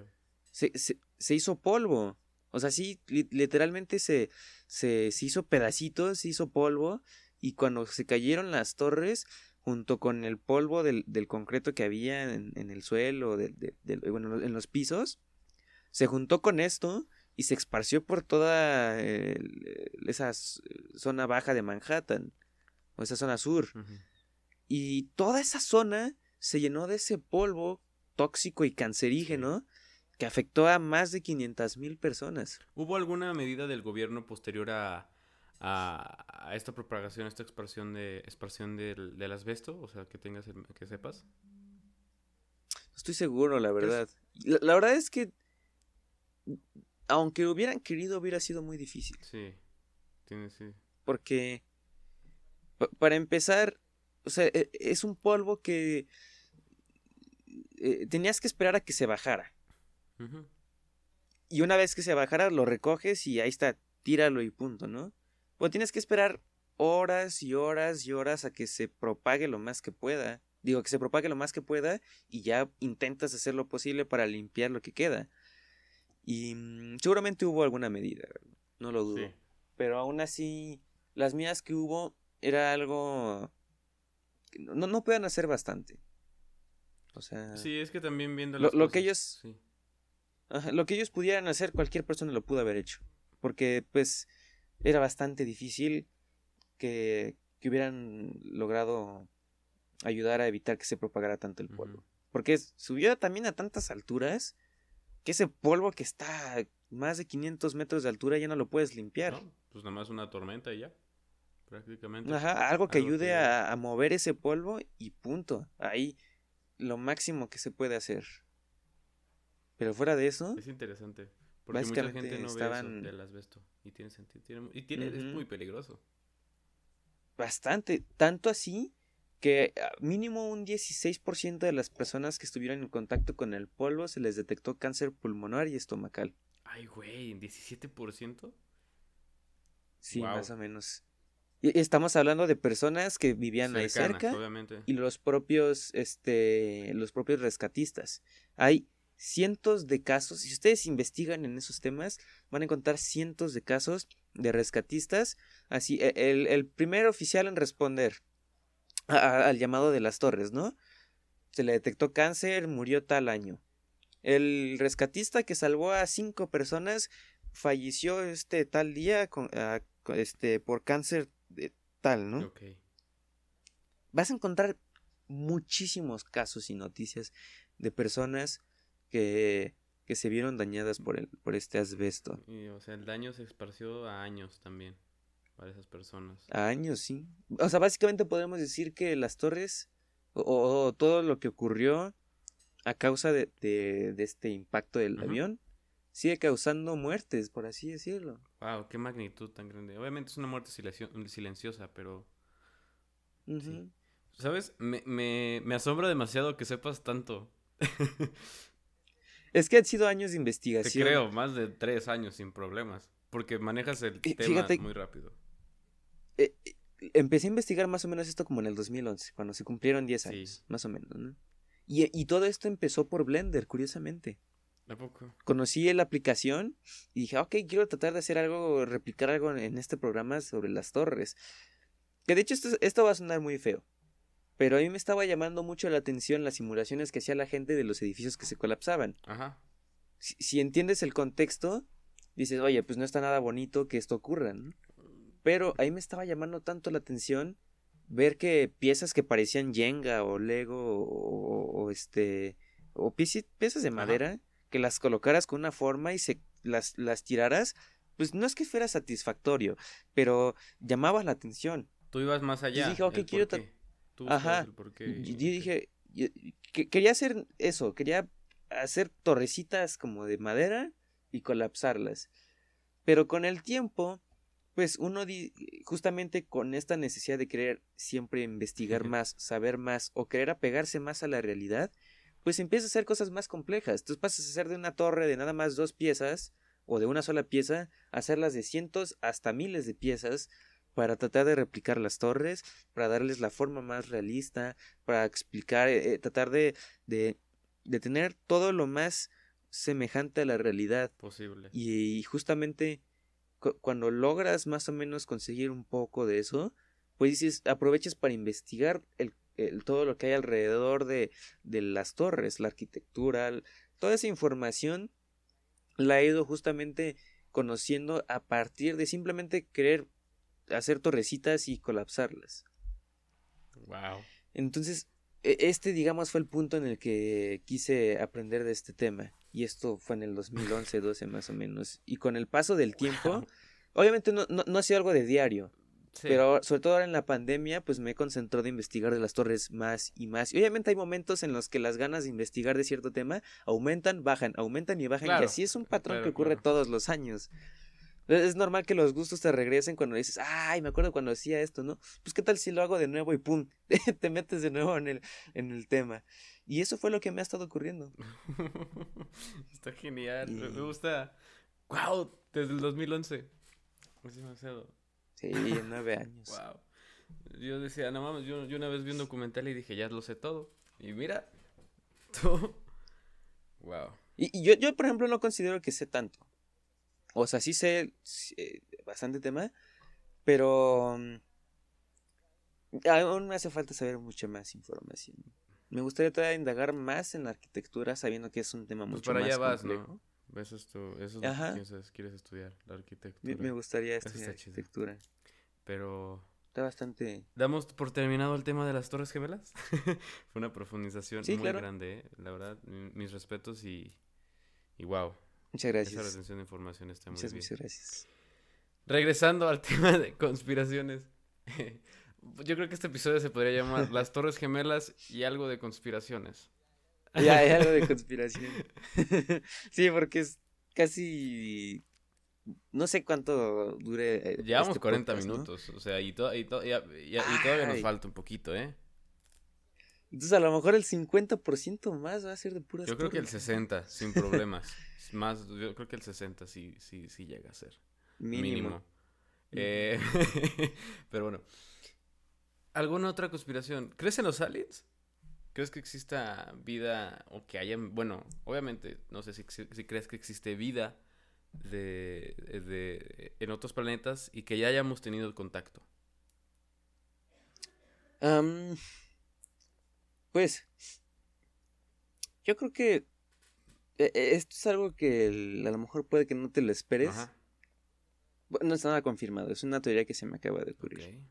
se, se, se, hizo polvo. O sea, sí, literalmente se, se, se hizo pedacitos, se hizo polvo y cuando se cayeron las torres, junto con el polvo del, concreto que había en, el suelo, bueno, en los pisos, se juntó con esto y se esparció por toda esa zona baja de Manhattan, o esa zona sur. Y toda esa zona se llenó de ese polvo tóxico y cancerígeno que afectó a más de 500 mil personas. ¿Hubo alguna medida del gobierno posterior a, a, esta propagación, a esta expansión de expansión del, del, asbesto? O sea, que tengas, que sepas. Estoy seguro, la verdad. La, verdad es que, aunque hubieran querido, hubiera sido muy difícil. Sí, tiene, sí. Porque, para empezar, o sea, e, es un polvo que eh, tenías que esperar a que se bajara. Y una vez que se bajara, lo recoges y ahí está, tíralo y punto, ¿no? Pues tienes que esperar horas y horas y horas a que se propague lo más que pueda. Digo, que se propague lo más que pueda y ya intentas hacer lo posible para limpiar lo que queda. Y mm, seguramente hubo alguna medida, no lo dudo. Pero aún así, las mías que hubo era algo... No, no pueden hacer bastante. O sea... Sí, es que también viendo lo, que ellos... lo que ellos pudieran hacer, cualquier persona lo pudo haber hecho. Porque, pues, era bastante difícil que, que hubieran logrado ayudar a evitar que se propagara tanto el polvo. Porque subió también a tantas alturas que ese polvo que está a más de 500 metros de altura ya no lo puedes limpiar. pues nada más una tormenta y ya. Prácticamente. Ajá, algo que ayude A, a, mover ese polvo y punto. Ahí lo máximo que se puede hacer. Pero fuera de eso. Es interesante. Porque mucha gente no estaban... ve eso del asbesto. Y tiene sentido. y tiene, es muy peligroso. Bastante. Tanto así que ah, mínimo un 16% de las personas que estuvieron en contacto con el polvo se les detectó cáncer pulmonar y estomacal. Ay, güey, ¿17%? Sí, más o menos. Estamos hablando de personas que vivían ahí cerca y los propios, este, los propios rescatistas. Hay cientos de casos, si ustedes investigan en esos temas, van a encontrar cientos de casos de rescatistas. Así, e, el, primer oficial en responder al llamado de las torres, ¿no? Se le detectó cáncer, murió tal año. El rescatista que salvó a cinco personas falleció este tal día con, este, por cáncer tal, ¿no? Vas a encontrar muchísimos casos y noticias de personas que, que se vieron dañadas por, el, por este asbesto. Y, o sea, el daño se esparció a años también para esas personas. Años, sí. O sea, básicamente podemos decir que las torres o, todo lo que ocurrió a causa de, de, este impacto del avión sigue causando muertes, por así decirlo. Wow, qué magnitud tan grande. Obviamente es una muerte silenciosa, pero... ¿Sabes? Me, me, me asombra demasiado que sepas tanto. es que han sido años de investigación. Te creo, más de tres años sin problemas. Porque manejas el tema muy rápido. Eh, empecé a investigar más o menos esto como en el 2011, cuando se cumplieron 10 años, más o menos, ¿no? Y, y todo esto empezó por Blender, curiosamente. Conocí la aplicación y dije, ok, quiero tratar de hacer algo, replicar algo en este programa sobre las torres. Que de hecho esto, esto va a sonar muy feo. Pero a mí me estaba llamando mucho la atención las simulaciones que hacía la gente de los edificios que se colapsaban. Ajá. Si, entiendes el contexto, dices, oye, pues no está nada bonito que esto ocurra. Pero ahí me estaba llamando tanto la atención ver que piezas que parecían Jenga o Lego o, este o piezas de madera que las colocaras con una forma y se las, las tiraras, pues no es que fuera satisfactorio, pero llamaba la atención. Tú ibas más allá. Y dije, ok, quiero... Ajá. Y dije, quería hacer eso, quería hacer torrecitas como de madera y colapsarlas. Pero con el tiempo, pues uno justamente con esta necesidad de querer siempre investigar más, saber más o querer apegarse más a la realidad, pues empieza a hacer cosas más complejas. Entonces pasas a hacer de una torre de nada más dos piezas o de una sola pieza, hacerlas de cientos hasta miles de piezas para tratar de replicar las torres, para darles la forma más realista, para explicar, eh, eh, tratar de, de, de, tener todo lo más semejante a la realidad posible. Y, justamente cuando logras más o menos conseguir un poco de eso, pues dices, aproveches para investigar el, todo lo que hay alrededor de, de las torres, la arquitectura, toda esa información la he ido justamente conociendo a partir de simplemente querer hacer torrecitas y colapsarlas. Wow. Entonces, e, este, digamos, fue el punto en el que quise aprender de este tema. Y esto fue en el 2011, 12 más o menos. Y con el paso del tiempo, obviamente no, no, ha sido algo de diario. Pero sobre todo ahora en la pandemia, pues me he concentrado de investigar de las torres más y más. Y obviamente hay momentos en los que las ganas de investigar de cierto tema aumentan, bajan, aumentan y bajan. y así es un patrón que ocurre todos los años. Es normal que los gustos te regresen cuando dices, ay, me acuerdo cuando hacía esto, ¿no? Pues qué tal si lo hago de nuevo y pum, te metes de nuevo en el, en el tema. Y eso fue lo que me ha estado ocurriendo. Está genial, me gusta. ¡Wow! Desde el 2011. Es demasiado. Sí, nueve años. ¡Wow! Yo decía, no mames, yo, yo una vez vi un documental y dije, ya lo sé todo. Y mira, tú. ¡Wow! Y, y yo, yo, por ejemplo, no considero que sé tanto. O sea, sí sé eh, bastante tema, pero mm, aún me hace falta saber mucha más información. Me gustaría todavía indagar más en la arquitectura, sabiendo que es un tema pues mucho para allá vas, ¿no? Eso es, eso es lo que quieres estudiar, la arquitectura. Me, gustaría estudiar arquitectura. Pero... Está bastante... ¿Damos por terminado el tema de las Torres Gemelas? Fue una profundización muy grande, ¿eh? La verdad, mis respetos y... Y wow, Muchas gracias. Esa retención de información está muy muchas, bien. Muchas gracias. Regresando al tema de conspiraciones. Yo creo que este episodio se podría llamar Las Torres Gemelas y algo de conspiraciones. Ya, hay algo de conspiración. sí, porque es casi. No sé cuánto dure. Eh, Llevamos este 40 minutos, o sea, y, y, todavía nos falta un poquito, ¿eh? Entonces, a lo mejor el 50% más va a ser de puras Yo creo que el 60, sin problemas. Más, yo creo que el 60 sí, sí, sí llega a ser. Mínimo. Eh, pero bueno. ¿Alguna otra conspiración? ¿Crees en los aliens? ¿Crees que exista vida o que haya, bueno, obviamente, no sé si, si crees que existe vida de, de, en otros planetas y que ya hayamos tenido contacto? Pues, yo creo que e, e, esto es algo que a lo mejor puede que no te lo esperes. Bueno, no está nada confirmado, es una teoría que se me acaba de ocurrir.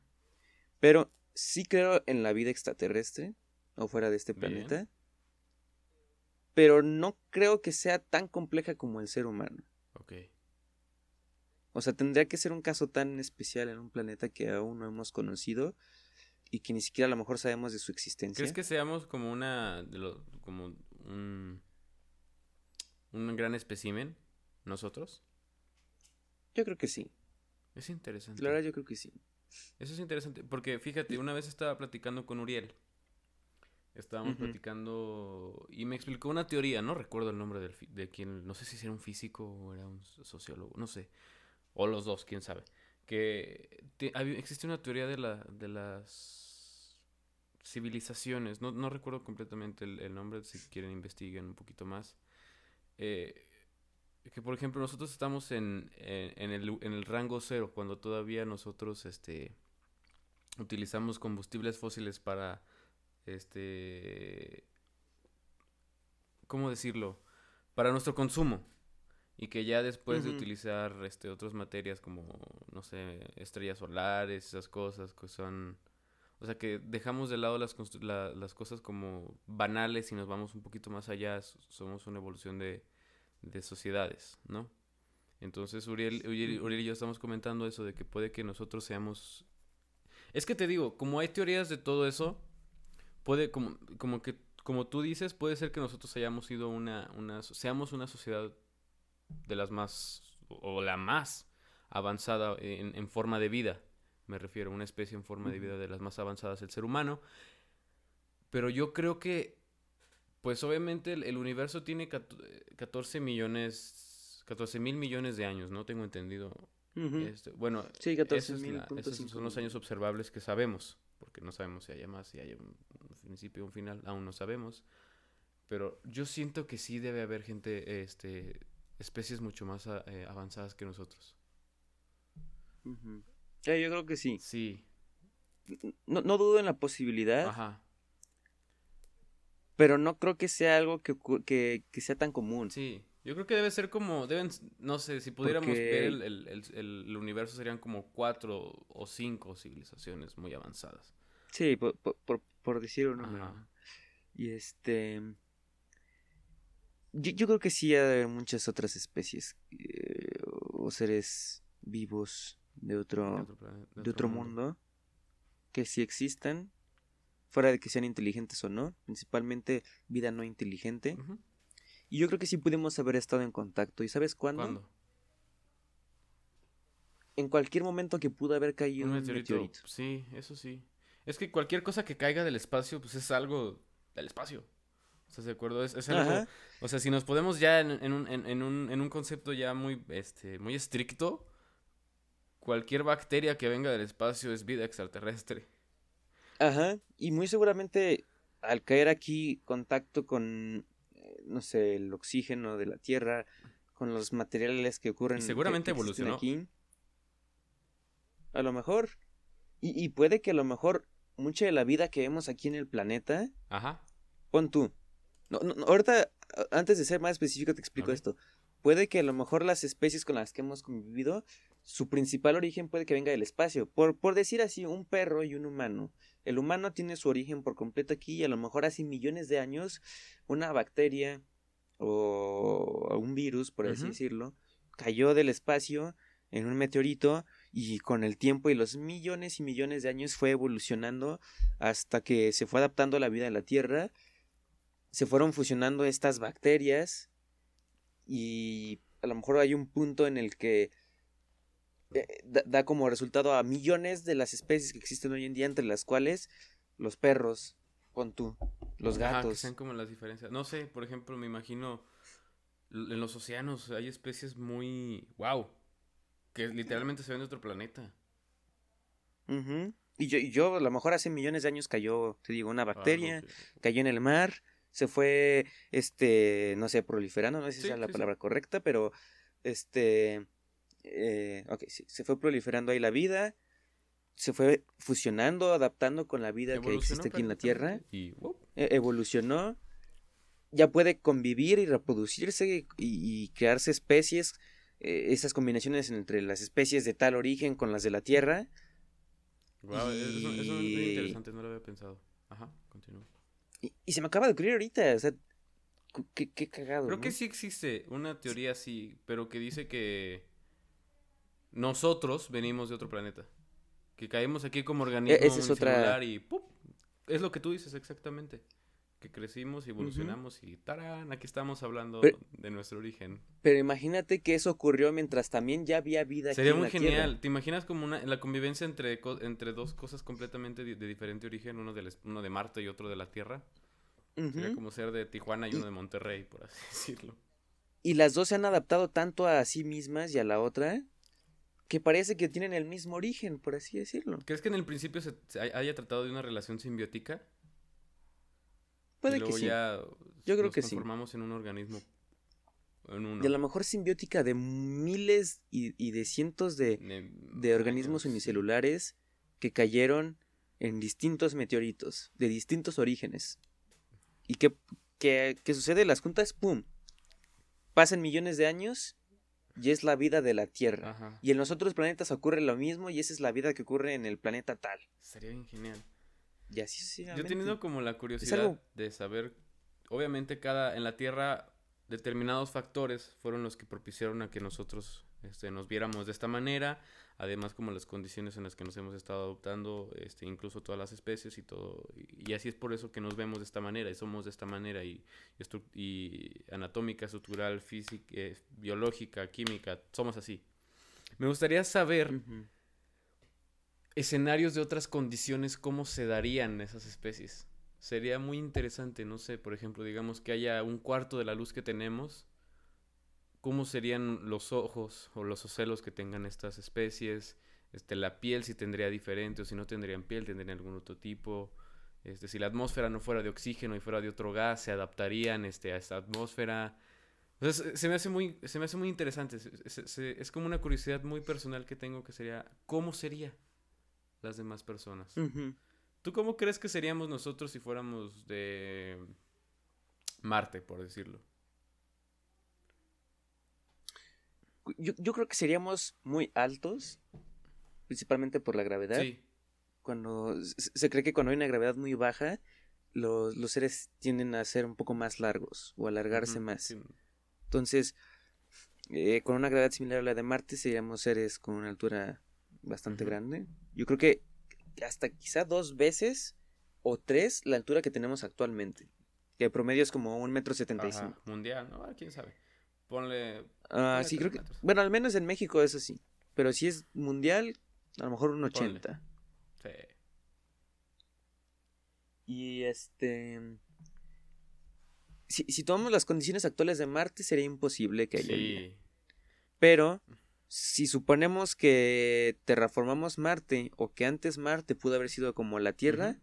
Pero sí creo en la vida extraterrestre o fuera de este planeta. Pero no creo que sea tan compleja como el ser humano. Ok. O sea, tendría que ser un caso tan especial en un planeta que aún no hemos conocido y que ni siquiera a lo mejor sabemos de su existencia. ¿Crees que seamos como una. De lo, como un un gran espécimen nosotros? Yo creo que sí. Es interesante. La verdad yo creo que sí. Eso es interesante, porque fíjate, una vez estaba platicando con Uriel. Estábamos platicando y me explicó una teoría, no recuerdo el nombre del, de quien, no sé si era un físico o era un sociólogo, no sé, o los dos, quién sabe, que existe una teoría de, la, de las civilizaciones, no, no recuerdo completamente el, nombre, si quieren investiguen un poquito más, eh, que por ejemplo nosotros estamos en, en, el, en, el, rango cero, cuando todavía nosotros este, utilizamos combustibles fósiles para, este, ¿cómo decirlo? Para nuestro consumo. Y que ya después de utilizar este, otras materias como, no sé, estrellas solares, esas cosas que son... O sea, que dejamos de lado las, las cosas como banales y nos vamos un poquito más allá. Somos una evolución de, de sociedades, ¿no? Entonces Uriel, Uriel, y yo estamos comentando eso de que puede que nosotros seamos... Es que te digo, como hay teorías de todo eso, puede, como, como que, como tú dices, puede ser que nosotros hayamos sido una, una, seamos una sociedad de las más, o la más avanzada en, en forma de vida, me refiero, una especie en forma de vida de las más avanzadas, el ser humano. Pero yo creo que pues obviamente el, universo tiene 14 millones, 14 mil millones de años, ¿no? Tengo entendido. Este, bueno, sí, 14 mil. Esos son los años observables que sabemos, porque no sabemos si haya más, si hay un, principio o un final, aún no sabemos. Pero yo siento que sí debe haber gente, este, especies mucho más eh, avanzadas que nosotros. yo creo que sí. Sí. no, no dudo en la posibilidad. Ajá. Pero no creo que sea algo que, que, que sea tan común. Sí. Yo creo que debe ser como, deben, no sé, si pudiéramos ver el, el, el, el, universo serían como cuatro o cinco civilizaciones muy avanzadas. Sí, por, por, por decir. Y este... Yo, yo, creo que sí hay muchas otras especies eh, o seres vivos de otro, de otro, mundo. que sí existan, fuera de que sean inteligentes o no, principalmente vida no inteligente. Y yo creo que sí pudimos haber estado en contacto. ¿Y sabes cuándo? ¿Cuándo? En cualquier momento que pudo haber caído un, meteorito. Sí, eso sí. Es que cualquier cosa que caiga del espacio, pues es algo del espacio. ¿Estás de acuerdo? Es, algo. O sea, si nos podemos ya en, un, en, un, en un concepto ya muy, este, muy estricto, cualquier bacteria que venga del espacio es vida extraterrestre. Ajá. Y muy seguramente al caer aquí contacto con no sé, el oxígeno de la Tierra, con los materiales que ocurren. seguramente evolucionó. Aquí. A lo mejor. Y, puede que a lo mejor mucha de la vida que vemos aquí en el planeta. Ajá. Pon tú. No, no, ahorita, antes de ser más específico, te explico esto. Puede que a lo mejor las especies con las que hemos convivido, su principal origen puede que venga del espacio. Por, por decir así, un perro y un humano el humano tiene su origen por completo aquí y a lo mejor hace millones de años una bacteria o un virus, por así decirlo, cayó del espacio en un meteorito y con el tiempo y los millones y millones de años fue evolucionando hasta que se fue adaptando a la vida de la Tierra, se fueron fusionando estas bacterias y a lo mejor hay un punto en el que eh, da, como resultado a millones de las especies que existen hoy en día, entre las cuales los perros, con tú, los gatos. que sean como las diferencias. No sé, por ejemplo, me imagino en los océanos hay especies muy. ¡Wow! Que literalmente se ven de otro planeta. y, yo, y yo, a lo mejor hace millones de años cayó, te digo, una bacteria, cayó en el mar, se fue, este, no sé, proliferando, no sé si es la palabra correcta, pero, este, eh, ok, sí, se fue proliferando ahí la vida, se fue fusionando, adaptando con la vida que existe aquí en la Tierra, y, e, evolucionó, ya puede convivir y reproducirse y, crearse especies, eh, esas combinaciones entre las especies de tal origen con las de la Tierra. Wow, eso, es muy interesante, no lo había pensado. Ajá, continúa. Y, se me acaba de ocurrir ahorita, o sea, qué, qué cagado. Creo que sí existe una teoría así, pero que dice que nosotros venimos de otro planeta. Que caemos aquí como e-, organismo es otra... y ¡pum! Es lo que tú dices exactamente. Que crecimos y evolucionamos y ¡tarán! Aquí estamos hablando de nuestro origen. Pero imagínate que eso ocurrió mientras también ya había vida Sería muy genial. ¿Te imaginas como una, la convivencia entre, entre dos cosas completamente de, diferente origen? Uno de, uno de Marte y otro de la Tierra. Sería como ser de Tijuana y uno de Monterrey, por así decirlo. Y las dos se han adaptado tanto a sí mismas y a la otra que parece que tienen el mismo origen, por así decirlo. ¿Crees que en el principio se, haya tratado de una relación simbiótica? Puede que sí. Ya Yo creo que sí. Transformamos en un organismo. En De a lo mejor simbiótica de miles y, de cientos de, de, organismos unicelulares que cayeron en distintos meteoritos, de distintos orígenes. Y que, que, que sucede las juntas, ¡pum! Pasan millones de años y es la vida de la Tierra. Y en los otros planetas ocurre lo mismo y esa es la vida que ocurre en el planeta tal. Sería bien genial. Y así Yo he tenido como la curiosidad de saber, obviamente cada en la Tierra determinados factores fueron los que propiciaron a que nosotros este, nos viéramos de esta manera, además como las condiciones en las que nos hemos estado adoptando, este, incluso todas las especies y todo, y, así es por eso que nos vemos de esta manera y somos de esta manera y, y, anatómica, estructural, física, eh, biológica, química, somos así. Me gustaría saber escenarios de otras condiciones, cómo se darían esas especies. Sería muy interesante, no sé, por ejemplo, digamos que haya un cuarto de la luz que tenemos cómo serían los ojos o los ocelos que tengan estas especies, este, la piel si tendría diferente o si no tendrían piel, tendrían algún otro tipo. Este, si la atmósfera no fuera de oxígeno y fuera de otro gas, se adaptarían este, a esta atmósfera. Entonces, se me hace muy, se me hace muy interesante. Es, como una curiosidad muy personal que tengo que sería, ¿cómo sería? Las demás personas. ¿Tú cómo crees que seríamos nosotros si fuéramos de Marte, por decirlo? Yo, creo que seríamos muy altos, principalmente por la gravedad. Sí. Cuando se cree que cuando hay una gravedad muy baja, los, seres tienden a ser un poco más largos o alargarse más. Entonces, eh, con una gravedad similar a la de Marte, seríamos seres con una altura bastante grande. Yo creo que hasta quizá dos veces o tres la altura que tenemos actualmente. Que el promedio es como un metro setenta y cinco. Mundial, ¿no? Ah, quién sabe. Ponle. Ah, sí, creo que. Bueno, al menos en México es así. Pero si es mundial, a lo mejor un ochenta. Sí. Y este. Si, si, tomamos las condiciones actuales de Marte, sería imposible que haya sí. Pero si suponemos que terraformamos Marte o que antes Marte pudo haber sido como la Tierra,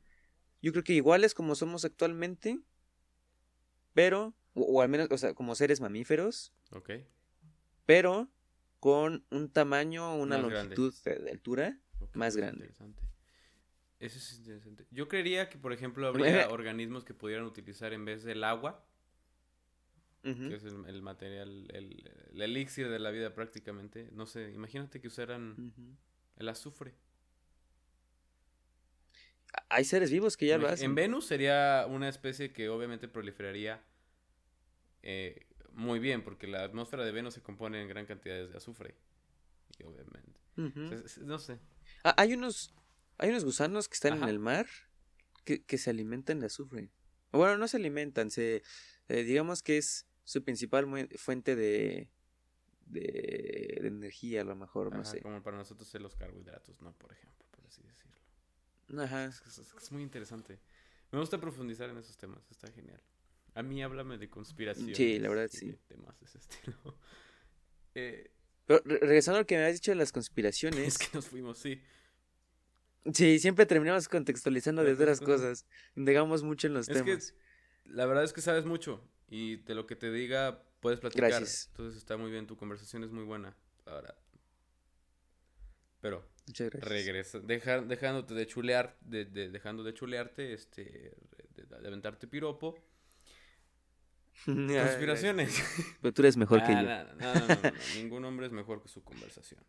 yo creo que iguales como somos actualmente, pero, o, al menos, o sea, como seres mamíferos. Ok. Pero con un tamaño, una longitud de, altura más grande. Eso es interesante. Yo creería que, por ejemplo, habría organismos que pudieran utilizar en vez del agua que es el, material, el, elixir de la vida prácticamente. No sé, imagínate que usaran el azufre. Hay seres vivos que ya lo hacen. En Venus sería una especie que obviamente proliferaría eh, muy bien, porque la atmósfera de Venus se compone en gran cantidades de azufre. Y obviamente. no sé. Ah, hay unos hay unos gusanos que están en el mar que, que, se alimentan de azufre. Bueno, no se alimentan, se eh, digamos que es su principal fuente de, de, energía, a lo mejor, no sé. Como para nosotros ser los carbohidratos, ¿no? Por ejemplo, por así decirlo. Ajá. Es, muy interesante. Me gusta profundizar en esos temas, está genial. A mí háblame de conspiración. Sí, la verdad, sí. Temas de ese estilo. Eh, Pero regresando a lo que me habías dicho de las conspiraciones. Es que nos fuimos, sí. Sí, siempre terminamos contextualizando de otras cosas. Indagamos mucho en los es temas. Que, la verdad es que sabes mucho. Y de lo que te diga, puedes platicar. Gracias. Entonces está muy bien, tu conversación es muy buena. Ahora. Pero, regresa, deja, dejándote de chulear, de, dejando de chulearte, este, de, aventarte piropo. Conspiraciones. Pero tú eres mejor que yo. No, no, no, no, Ningún hombre es mejor que su conversación.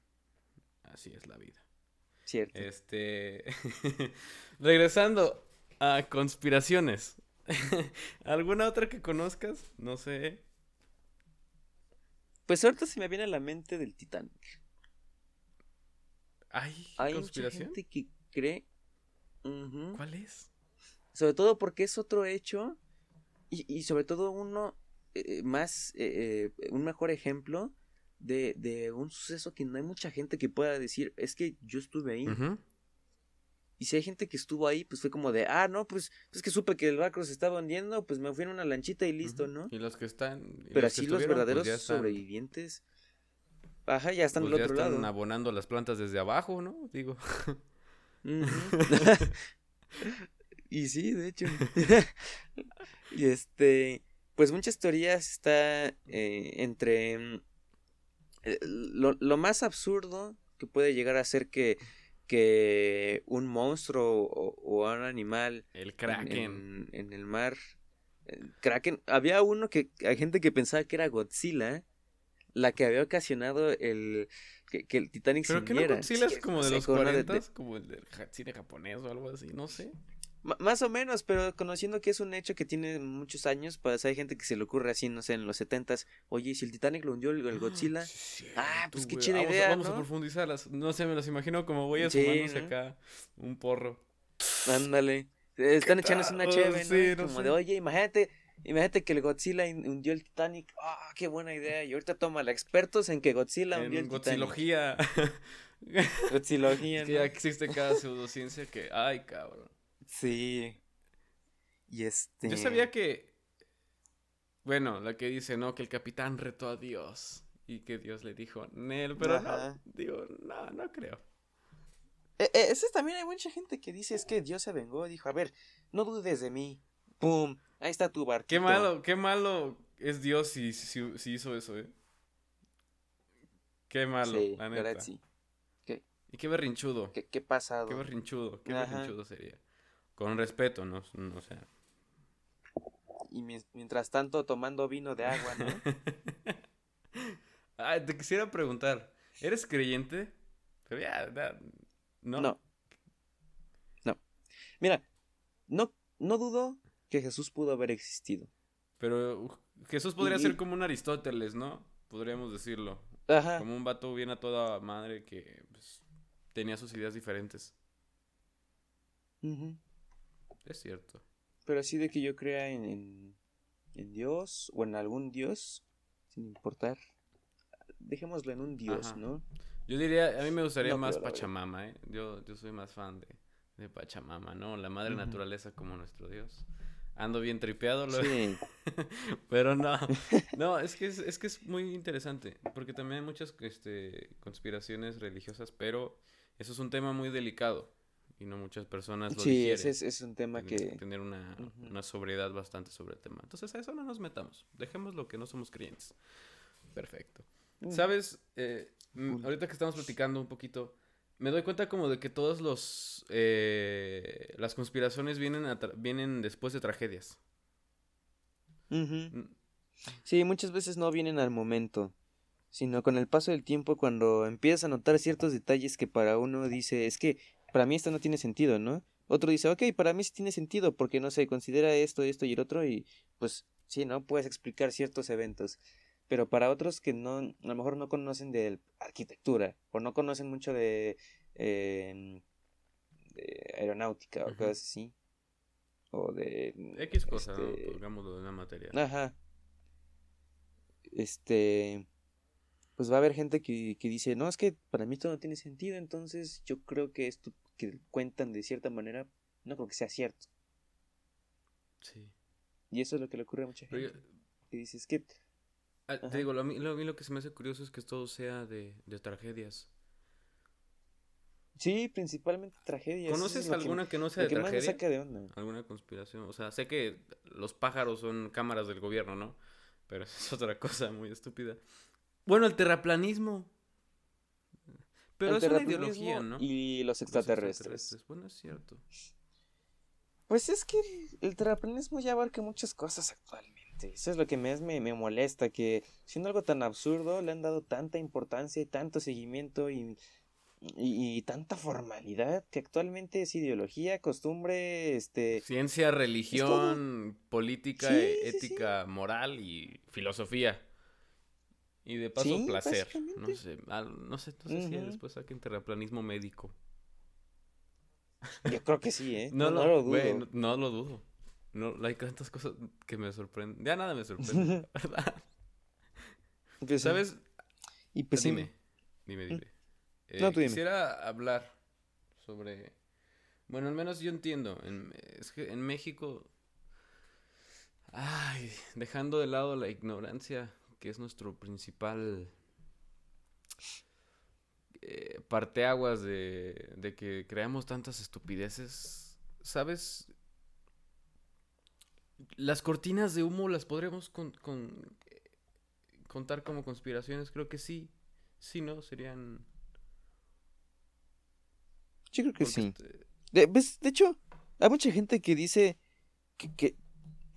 Así es la vida. Cierto. Este. Regresando a conspiraciones. ¿Alguna otra que conozcas? No sé. Pues ahorita se me viene a la mente del Titanic. ¿Hay, Hay conspiración? gente que cree. ¿Cuál es? Sobre todo porque es otro hecho. Y, sobre todo uno eh, más. Eh, eh, un mejor ejemplo de, de, un suceso que no hay mucha gente que pueda decir. Es que yo estuve ahí. Y si hay gente que estuvo ahí, pues fue como de, ah, no, pues es que supe que el barco se estaba hundiendo, pues me fui en una lanchita y listo, ¿no? Y los que están... Pero así los pues, verdaderos sobrevivientes... Ajá, ya están pues del otro ya están abonando las plantas desde abajo, ¿no? Digo. y sí, de hecho. y este... Pues muchas teorías está eh, entre... Eh, lo, lo más absurdo que puede llegar a ser que que un monstruo o, un animal el kraken. en, el mar kraken había uno que hay gente que pensaba que era Godzilla la que había ocasionado el que, el Titanic pero que no Godzilla es como de los 40 como el del cine japonés o algo así no sé más o menos, pero conociendo que es un hecho que tiene muchos años, pues hay gente que se le ocurre así, no sé, en los setentas, oye, si el Titanic lo hundió el, ah, Godzilla, ah, pues qué chida idea, Vamos a profundizarlas, no sé, me las imagino como voy a sumarnos acá un porro. Ándale, están echándose una chévere, ¿no? como de, oye, imagínate, imagínate que el Godzilla hundió el Titanic, ah, qué buena idea, y ahorita toma la expertos en que Godzilla hundió el Godzilogía. Titanic. Godzilogía, ¿no? que ya existe cada pseudociencia que, ay, cabrón. Sí. Y este. Yo sabía que. Bueno, la que dice, ¿no? Que el capitán retó a Dios. Y que Dios le dijo, Nel, pero no. Digo, no, no creo. E, e, ese también hay mucha gente que dice es que Dios se vengó. Dijo, a ver, no dudes de mí. ¡Pum! Ahí está tu barco. Qué malo, qué malo es Dios si, si, hizo eso, ¿eh? Qué malo, la neta. sí. Y qué berrinchudo. ¿Qué, qué pasado? Qué berrinchudo, qué berrinchudo sería. Con respeto, ¿no? O sea. Y mientras tanto tomando vino de agua, ¿no? ah, te quisiera preguntar, ¿eres creyente? Pero ya, ¿no? No. No. Mira, no, no dudo que Jesús pudo haber existido. Pero Jesús podría ser como un Aristóteles, ¿no? Podríamos decirlo. Ajá. Como un vato bien a toda madre que pues, tenía sus ideas diferentes. Es cierto. Pero así de que yo crea en, en, Dios o en algún Dios, sin importar. Dejémoslo en un Dios, ¿no? Yo diría, a mí me gustaría más Pachamama, ¿eh? Yo, yo soy más fan de, de Pachamama, ¿no? La madre naturaleza como nuestro Dios. Ando bien tripeado, lo... sí. pero no, no, es que es, es que es muy interesante, porque también hay muchas este, conspiraciones religiosas, pero eso es un tema muy delicado y no muchas personas lo Sí, ese es, es, un tema que... Tener una, una, sobriedad bastante sobre el tema. Entonces a eso no nos metamos, dejemos lo que no somos creyentes. Perfecto. Mm. ¿Sabes? Eh, ahorita que estamos platicando un poquito, me doy cuenta como de que todos los... Eh, las conspiraciones vienen, vienen después de tragedias. Mm. Sí, muchas veces no vienen al momento, sino con el paso del tiempo cuando empiezas a notar ciertos detalles que para uno dice, es que para mí esto no tiene sentido, ¿no? Otro dice, ok, para mí sí tiene sentido porque no se considera esto, esto y el otro y pues sí, ¿no? Puedes explicar ciertos eventos. Pero para otros que no, a lo mejor no conocen de arquitectura o no conocen mucho de, em, aeronáutica o cosas así. O de... X cosa, este... de una materia. Ajá. Este pues va a haber gente que, que, dice, no, es que para mí esto no tiene sentido, entonces yo creo que esto que cuentan de cierta manera, no creo que sea cierto. Sí. Y eso es lo que le ocurre a mucha gente. Y dices que... Ah, te digo, lo, a mí, lo, que se me hace curioso es que todo sea de, de tragedias. Sí, principalmente tragedias. ¿Conoces alguna que, no sea de tragedia? de onda. ¿Alguna conspiración? O sea, sé que los pájaros son cámaras del gobierno, ¿no? Pero es otra cosa muy estúpida. Bueno, el terraplanismo. Pero es una ideología, ¿no? Y los extraterrestres. Bueno, es cierto. Pues es que el terraplanismo ya abarca muchas cosas actualmente. Eso es lo que más me, me, molesta, que siendo algo tan absurdo le han dado tanta importancia y tanto seguimiento y, y, tanta formalidad que actualmente es ideología, costumbre, este... Ciencia, religión, política, ética, moral y filosofía. Y de paso, placer. No sé, no sé, no sé si después saquen terraplanismo médico. Yo creo que sí, ¿eh? No, lo, dudo. no, lo dudo. No, hay tantas cosas que me sorprenden. Ya nada me sorprende, ¿verdad? Pues ¿Sabes? Y pues dime, dime, dime. Eh, quisiera hablar sobre... Bueno, al menos yo entiendo. En, es que en México... Ay, dejando de lado la ignorancia que es nuestro principal eh, parteaguas de, de que creamos tantas estupideces, ¿sabes? Las cortinas de humo las podremos con, contar como conspiraciones, creo que sí. Sí, ¿no? Serían... Yo creo que sí. Este de, de hecho, hay mucha gente que dice que,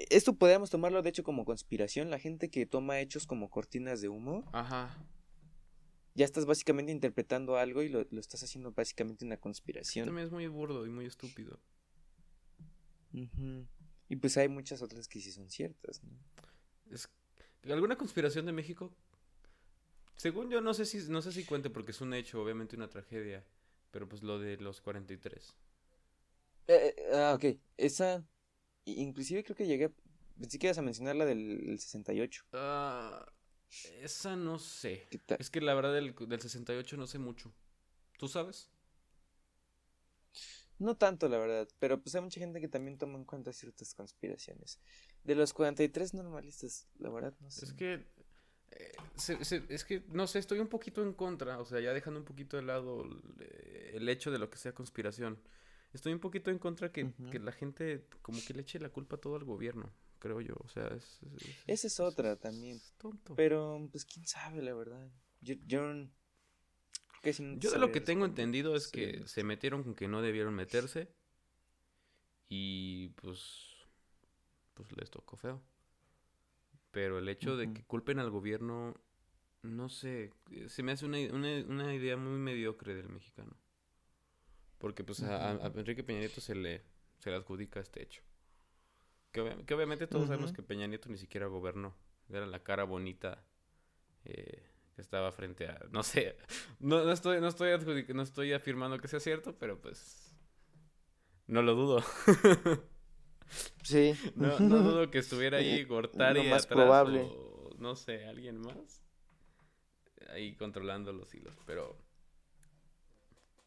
esto podríamos tomarlo de hecho como conspiración, la gente que toma hechos como cortinas de humo. Ajá. Ya estás básicamente interpretando algo y lo, estás haciendo básicamente una conspiración. También es muy burdo y muy estúpido. Y pues hay muchas otras que sí son ciertas, ¿no? Es alguna conspiración de México. Según yo no sé si no sé si cuente porque es un hecho, obviamente una tragedia, pero pues lo de los 43. Eh, eh, ah, ok. Esa Inclusive creo que llegué, pensé que ibas a mencionar la del 68. Ah, esa no sé. Es que la verdad del, del 68 no sé mucho. ¿Tú sabes? No tanto, la verdad, pero pues hay mucha gente que también toma en cuenta ciertas conspiraciones. De los 43 normalistas, la verdad no sé. Es que eh, es que, no sé, estoy un poquito en contra, o sea, ya dejando un poquito de lado el hecho de lo que sea conspiración. Estoy un poquito en contra que, que, la gente como que le eche la culpa todo al gobierno, creo yo. O sea, es... Esa es otra también. tonto. Pero, pues, quién sabe, la verdad. Yo, yo, Yo de lo que tengo entendido es que se metieron con que no debieron meterse. Y pues. Pues les tocó feo. Pero el hecho de que culpen al gobierno. No sé. Se me hace una, una, idea muy mediocre del mexicano. Porque pues a, Enrique Peña Nieto se le, se le adjudica este hecho. Que, obviamente todos sabemos que Peña Nieto ni siquiera gobernó. Era la cara bonita. Eh, que estaba frente a, no sé, no, no estoy, no estoy, no estoy afirmando que sea cierto, pero pues no lo dudo. sí. No, no dudo que estuviera ahí Gortari más atrás probable. o no sé, alguien más ahí controlando los hilos, pero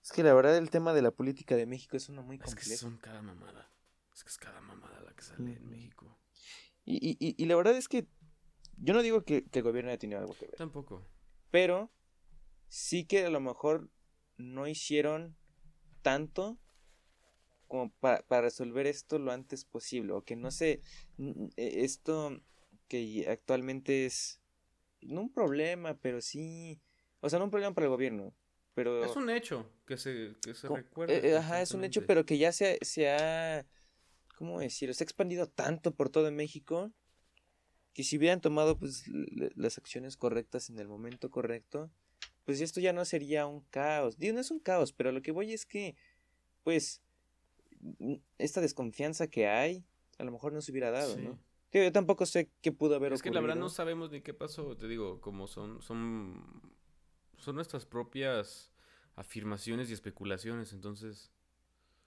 es que la verdad el tema de la política de México es uno muy complejo. Es que son cada mamada. Es que es cada mamada la que sale en México. Y, y, y, la verdad es que yo no digo que, que el gobierno haya tenido algo que ver. Tampoco. Pero sí que a lo mejor no hicieron tanto como para, resolver esto lo antes posible. O que no sé, e, esto que actualmente es no un problema, pero sí, o sea, no un problema para el gobierno, pero... Es un hecho que se, que se recuerde. Eh, ajá, es un hecho, pero que ya se, se ha, ¿cómo decirlo? Se ha expandido tanto por todo México que si hubieran tomado pues las acciones correctas en el momento correcto, pues esto ya no sería un caos. Digo, no es un caos, pero lo que voy es que, pues, esta desconfianza que hay, a lo mejor no se hubiera dado, ¿no? yo tampoco sé qué pudo haber es ocurrido. Es que la verdad no sabemos ni qué pasó, te digo, como son, son, son nuestras propias afirmaciones y especulaciones, entonces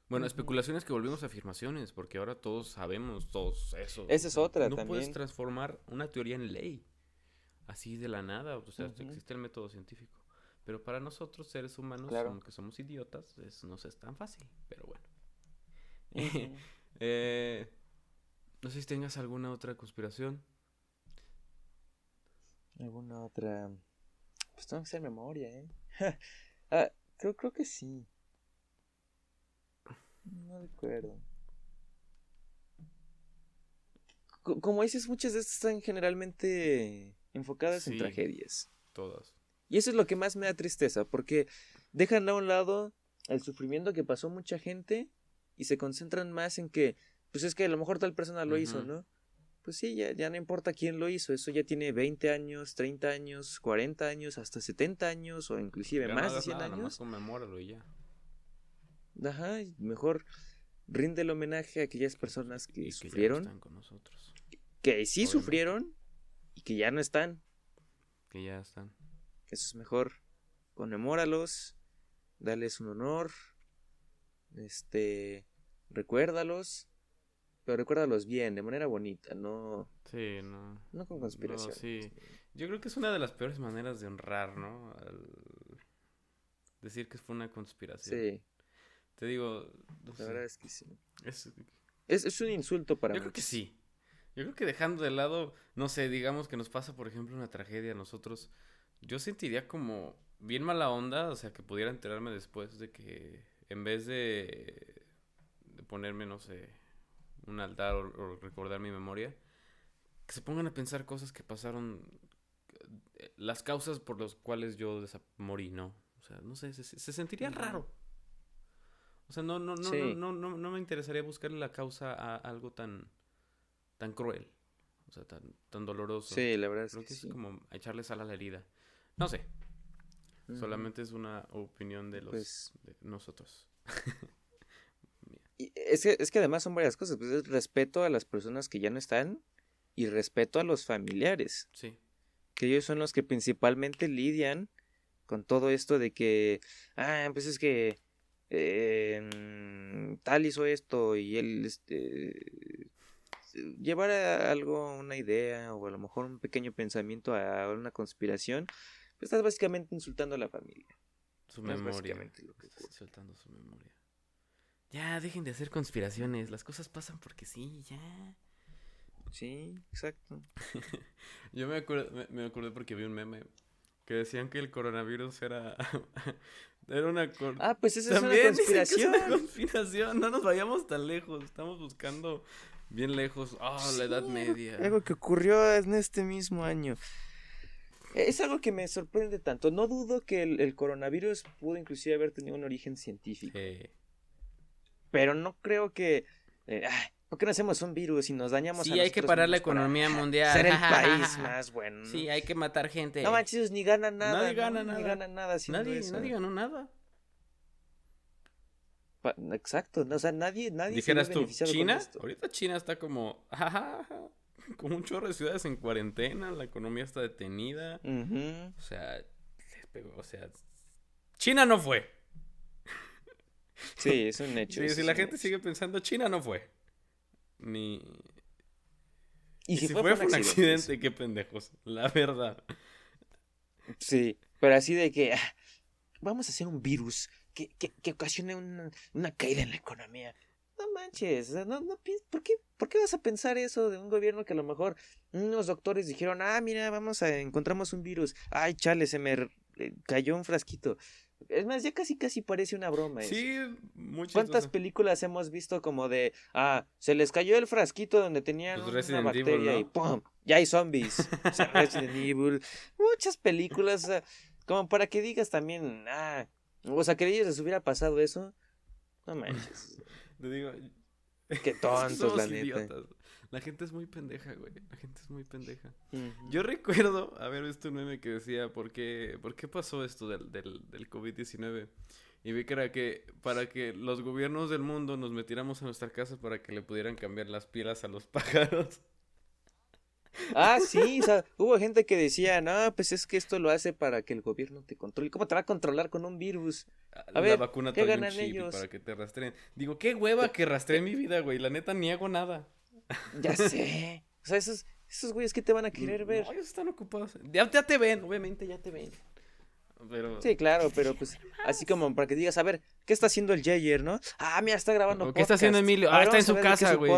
bueno, especulaciones que volvimos a afirmaciones, porque ahora todos sabemos todos eso. Esa es otra no puedes transformar una teoría en ley, así de la nada, o sea, existe el método científico. Pero para nosotros, seres humanos, aunque somos idiotas, eso no es tan fácil, pero bueno. Eh, no sé si tengas alguna otra conspiración. ¿Alguna otra? Pues tengo que hacer memoria, ¿eh? ah, creo, creo que sí. No recuerdo. Como dices, muchas de estas están generalmente enfocadas en tragedias. Todas. Y eso es lo que más me da tristeza, porque dejan a un lado el sufrimiento que pasó mucha gente y se concentran más en que, pues es que a lo mejor tal persona lo hizo, ¿no? Pues sí, ya, ya no importa quién lo hizo, eso ya tiene 20 años, 30 años, 40 años, hasta 70 años o inclusive más de 100 años. conmemóralo y ya. Ajá, mejor rinde el homenaje a aquellas personas que, sufrieron. Que, con nosotros. que sí sufrieron y que ya no están. Que ya están. Eso es mejor. Conmemóralos, dales un honor, este, recuérdalos, pero recuérdalos bien, de manera bonita, no. Sí, no. No con conspiración. sí. Yo creo que es una de las peores maneras de honrar, ¿no? decir que fue una conspiración. Sí. Te digo. la verdad es que sí. Es, es, un insulto para Yo creo que sí. Yo creo que dejando de lado, no sé, digamos que nos pasa, por ejemplo, una tragedia a nosotros. Yo sentiría como bien mala onda, o sea, que pudiera enterarme después de que en vez de, de ponerme, no sé, un altar o, recordar mi memoria, que se pongan a pensar cosas que pasaron, las causas por las cuales yo morí, ¿no? O sea, no sé, se, se sentiría raro. O sea, no, no, no, no, no, no, me interesaría buscarle la causa a algo tan, tan cruel. O sea, tan, tan doloroso. Sí, la verdad es Creo que, es como echarle sal a la herida. No sé. Solamente es una opinión de los pues de nosotros. y es, que, es que además son varias cosas. Pues es respeto a las personas que ya no están y respeto a los familiares. Sí. Que ellos son los que principalmente lidian con todo esto de que, ah, pues es que eh, tal hizo esto y él este llevar a algo una idea o a lo mejor un pequeño pensamiento a una conspiración pues estás básicamente insultando a la familia su memoria insultando su memoria ya dejen de hacer conspiraciones las cosas pasan porque sí ya sí exacto yo me acuerdo me, me acordé porque vi un meme que decían que el coronavirus era era una Ah, pues esa es una conspiración. Es una conspiración, no nos vayamos tan lejos, estamos buscando bien lejos, ah, la Edad Media. Algo que ocurrió en este mismo año. Es algo que me sorprende tanto. No dudo que el, coronavirus pudo inclusive haber tenido un origen científico. Pero no creo que... Eh, ¿Por qué no hacemos un virus y nos dañamos sí, hay que parar la economía mundial. Ser el país más bueno. Sí, hay que matar gente. No manches, ni ganan nada. Nadie gana nada. Ni ganan nada nadie, nadie ganó nada. exacto, o sea, nadie, nadie Dijeras tú, ¿China? Ahorita China está como, como un chorro de ciudades en cuarentena, la economía está detenida. O sea, o sea, China no fue. Sí, es un hecho. Sí, si la gente sigue pensando, China no fue. Ni. Y, si, fue, un accidente, qué pendejos, la verdad. Sí, pero así de que ah, vamos a hacer un virus que, que, ocasione una, una, caída en la economía. No manches, no, no, ¿por, qué, ¿por qué vas a pensar eso de un gobierno que a lo mejor unos doctores dijeron, ah, mira, vamos a, encontramos un virus, ay, chale, se me eh, cayó un frasquito. Es más, ya casi casi parece una broma. Sí, muchas ¿Cuántas películas hemos visto como de, ah, se les cayó el frasquito donde tenían pues una bacteria y ¡pum! Ya hay zombies. o sea, Resident Evil. Muchas películas, como para que digas también, ah, o sea, que a ellos les hubiera pasado eso. No manches. Te digo, Qué tontos, la neta. La gente es muy pendeja, güey. La gente es muy pendeja. Yo recuerdo haber visto un meme que decía, ¿por qué, ¿por qué pasó esto del, del, del COVID-19? Y vi que era que para que los gobiernos del mundo nos metiéramos a nuestra casa para que le pudieran cambiar las pilas a los pájaros. Ah, sí, o sea, hubo gente que decía, no, pues es que esto lo hace para que el gobierno te controle. ¿Cómo te va a controlar con un virus? A la ver, vacuna ¿qué ganan ellos? Para que te rastreen. Digo, qué hueva que rastreen mi vida, güey. La neta, ni hago nada. Ya sé. O sea, esos, esos güeyes que te van a querer ver. No, ellos están ocupados. Ya, ya te ven, obviamente ya te ven. Sí, claro, pero pues así como para que digas, a ver, ¿qué está haciendo el Jayer, no? Ah, mira, está grabando ¿Qué está haciendo Emilio? Ah, está en su casa, güey.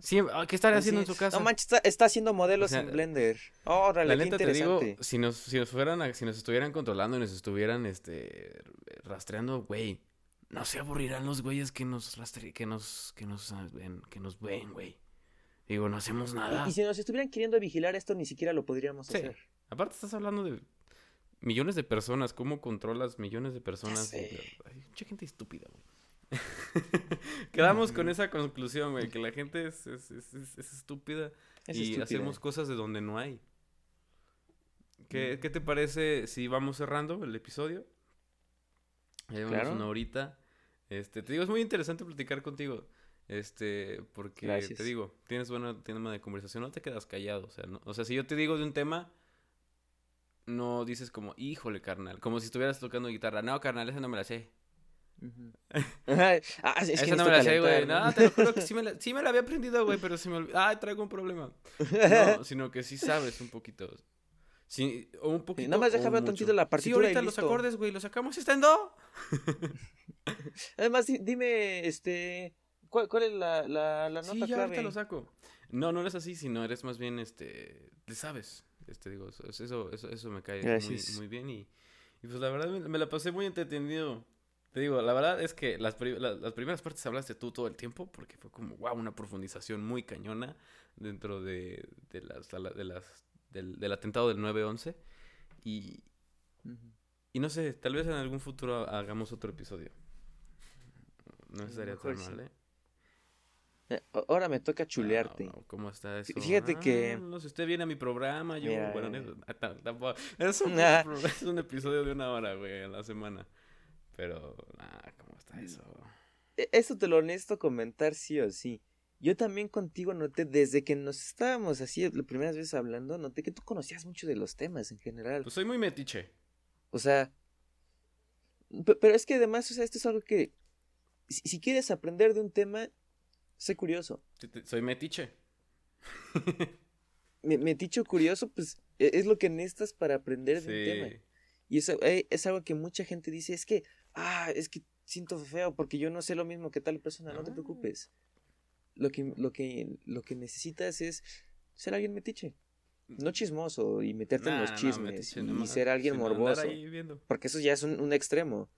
Sí, ah, ¿qué está haciendo en su casa? No manches, está, haciendo modelos en Blender. Oh, la neta te digo, si nos, si nos fueran, si nos estuvieran controlando y nos estuvieran, este, rastreando, güey, no se aburrirán los güeyes que nos rastre, que nos, que nos ven, que nos ven, güey. Digo, no hacemos nada. Y, si nos estuvieran queriendo vigilar esto, ni siquiera lo podríamos sí. hacer. Aparte estás hablando de millones de personas, ¿cómo controlas millones de personas? Hay mucha gente estúpida, güey. Quedamos con esa conclusión, güey, que la gente es, es, es, estúpida y hacemos cosas de donde no hay. ¿Qué, ¿Qué, te parece si vamos cerrando el episodio? Llevamos una horita. Este, te digo, es muy interesante platicar contigo. Este, porque te digo, tienes buena tema de conversación, no te quedas callado. O sea, no, o sea, si yo te digo de un tema, no dices como, híjole, carnal. Como si estuvieras tocando guitarra. No, carnal, esa no me la sé. ah, es esa no me la sé, güey. No, te lo juro que sí me la, sí me la había aprendido, güey, pero se me olvidó. Ah, traigo un problema. No, sino que sí sabes un poquito. Sí, o un poquito. nada más déjame tantito la partitura. Sí, ahorita los acordes, güey, los sacamos. ¿Está en do? Además, dime, este. ¿Cuál, cuál es la, la, la nota sí, ya ahorita lo saco. No, no eres así, sino eres más bien, este. Le sabes. Este, digo, eso, eso, eso me cae muy, muy, bien y, y, pues la verdad me, la pasé muy entretenido. Te digo, la verdad es que las, las, primeras partes hablaste tú todo el tiempo porque fue como, wow, una profundización muy cañona dentro de, de las, de las, del, del atentado del 9-11 y, y no sé, tal vez en algún futuro hagamos otro episodio. No estaría tan mal, ¿eh? Eh, ahora me toca chulearte. ¿Cómo está eso? Fíjate que. Ah, no sé, usted viene a mi programa, yo. bueno, es, un, es un episodio de una hora, güey, a la semana. Pero, ah, ¿cómo está eso? E, eso te lo honesto comentar sí o sí. Yo también contigo noté, desde que nos estábamos así las primeras veces hablando, noté que tú conocías mucho de los temas en general. Pues soy muy metiche. O sea. Pero es que además, o sea, esto es algo que. si quieres aprender de un tema, Sé curioso. Soy metiche. metiche curioso, pues e, es lo que necesitas para aprender de un tema. Y eso eh, es algo que mucha gente dice, es que, ah, es que siento feo porque yo no sé lo mismo que tal persona, no, te ah. preocupes. Lo que, lo, que, lo que necesitas es ser alguien metiche. No chismoso y meterte en los chismes y ser alguien morboso. Porque eso ya es un, un, extremo.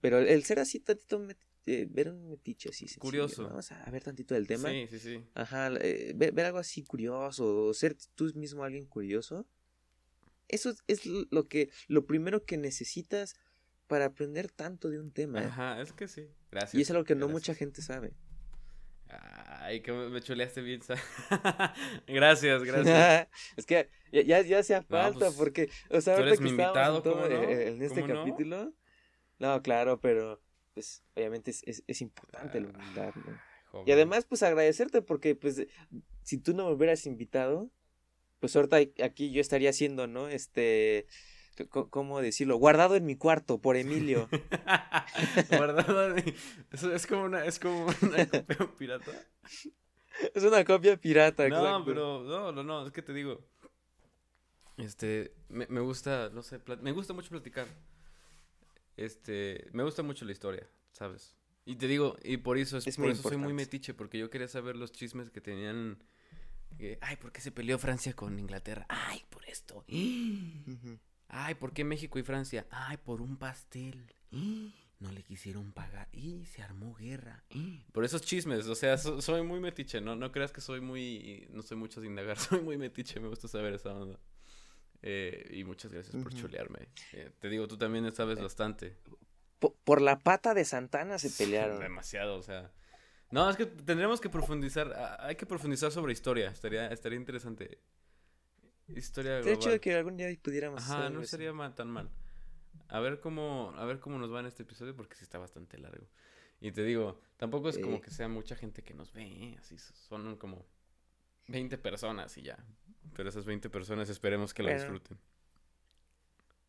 Pero el ser así tantito eh, ver un metiche así. Curioso. Vamos a ver tantito del tema. Sí, sí, sí. Ajá, eh, ver, algo así curioso, ser tú mismo alguien curioso. Eso es lo que, lo primero que necesitas para aprender tanto de un tema. Ajá, es que sí. Gracias. Y es algo que no mucha gente sabe. Ay, que me chuleaste bien. gracias, gracias. es que ya, ya hacía falta pues, porque, o sea, ahorita que mi invitado, en, este capítulo. No? claro, pero pues obviamente es, es, es importante la humildad, ¿no? Y además, pues agradecerte porque, pues, si tú no me hubieras invitado, pues ahorita aquí yo estaría haciendo, ¿no? Este, ¿cómo decirlo? Guardado en mi cuarto por Emilio. Guardado en es como una, es como una copia pirata. Es una copia pirata, No, pero, no, no, no, es que te digo, este, me, me gusta, no sé, me gusta mucho platicar. Este, me gusta mucho la historia, ¿sabes? Y te digo, y por eso, es, por eso soy muy metiche, porque yo quería saber los chismes que tenían ay, ¿por qué se peleó Francia con Inglaterra? Ay, por esto. Ay, ¿por qué México y Francia? Ay, por un pastel. No le quisieron pagar y se armó guerra. Por esos chismes, o sea, soy muy metiche, ¿no? No creas que soy muy, no soy mucho de indagar, soy muy metiche, me gusta saber esa onda. Eh, y muchas gracias por chulearme. Eh, te digo, tú también sabes eh, bastante. Por, la pata de Santana se pelearon. Demasiado, o sea. No, es que tendríamos que profundizar. Hay que profundizar sobre historia. Estaría, estaría interesante. Historia global. De hecho, que algún día pudiéramos. Ajá, no sería tan mal. A ver cómo, a ver cómo nos va en este episodio porque sí está bastante largo. Y te digo, tampoco es como que sea mucha gente que nos ve, ¿eh? así son como 20 personas y ya. Pero esas 20 personas esperemos que lo disfruten.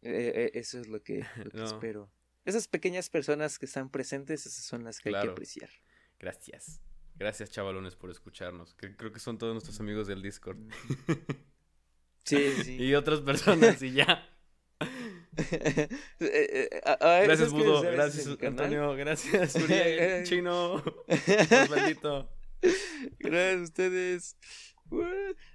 Eh, eh, eso es lo que, espero. Esas pequeñas personas que están presentes, esas son las que hay que apreciar. Gracias. Gracias, chavalones, por escucharnos. creo que son todos nuestros amigos del Discord. Sí, sí. y otras personas, y ya. gracias, Budo. Gracias, Antonio. Gracias, Uriel. Chino. Osvaldito. Gracias a ustedes.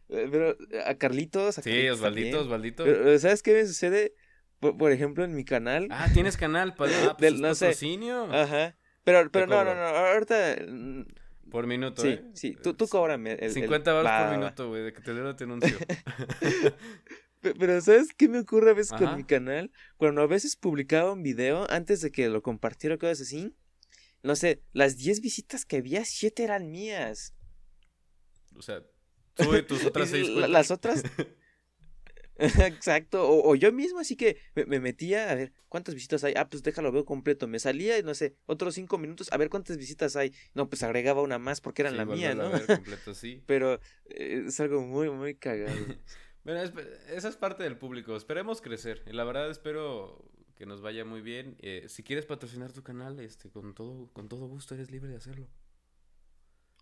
Pero a Carlitos. sí, Osvaldito, Osvaldito. ¿Sabes qué me sucede? Por, ejemplo, en mi canal. Ah, tienes canal. para ah, pues no patrocinio. Ajá. Pero, pero no, no, no, ahorita... Mm, por minuto, sí, ¿eh? Sí, tú, tú cóbrame. El, 50 baros por minuto, güey, de que te dé te anuncio. Pero, ¿sabes qué me ocurre a veces con mi canal? Cuando a veces publicaba un video antes de que lo compartiera cosas así, no sé, las 10 visitas que había, 7 eran mías. O sea, tú y tus otras 6 Las otras, Exacto, o, yo mismo, así que me, metía a ver cuántas visitas hay. Ah, pues déjalo, veo completo. Me salía, no sé, otros cinco minutos, a ver cuántas visitas hay. No, pues agregaba una más porque eran la mía, ¿no? completo, sí. Pero eh, es algo muy, muy cagado. bueno, esa es parte del público. Esperemos crecer. La verdad, espero que nos vaya muy bien. Eh, si quieres patrocinar tu canal, este, con todo, con todo gusto eres libre de hacerlo.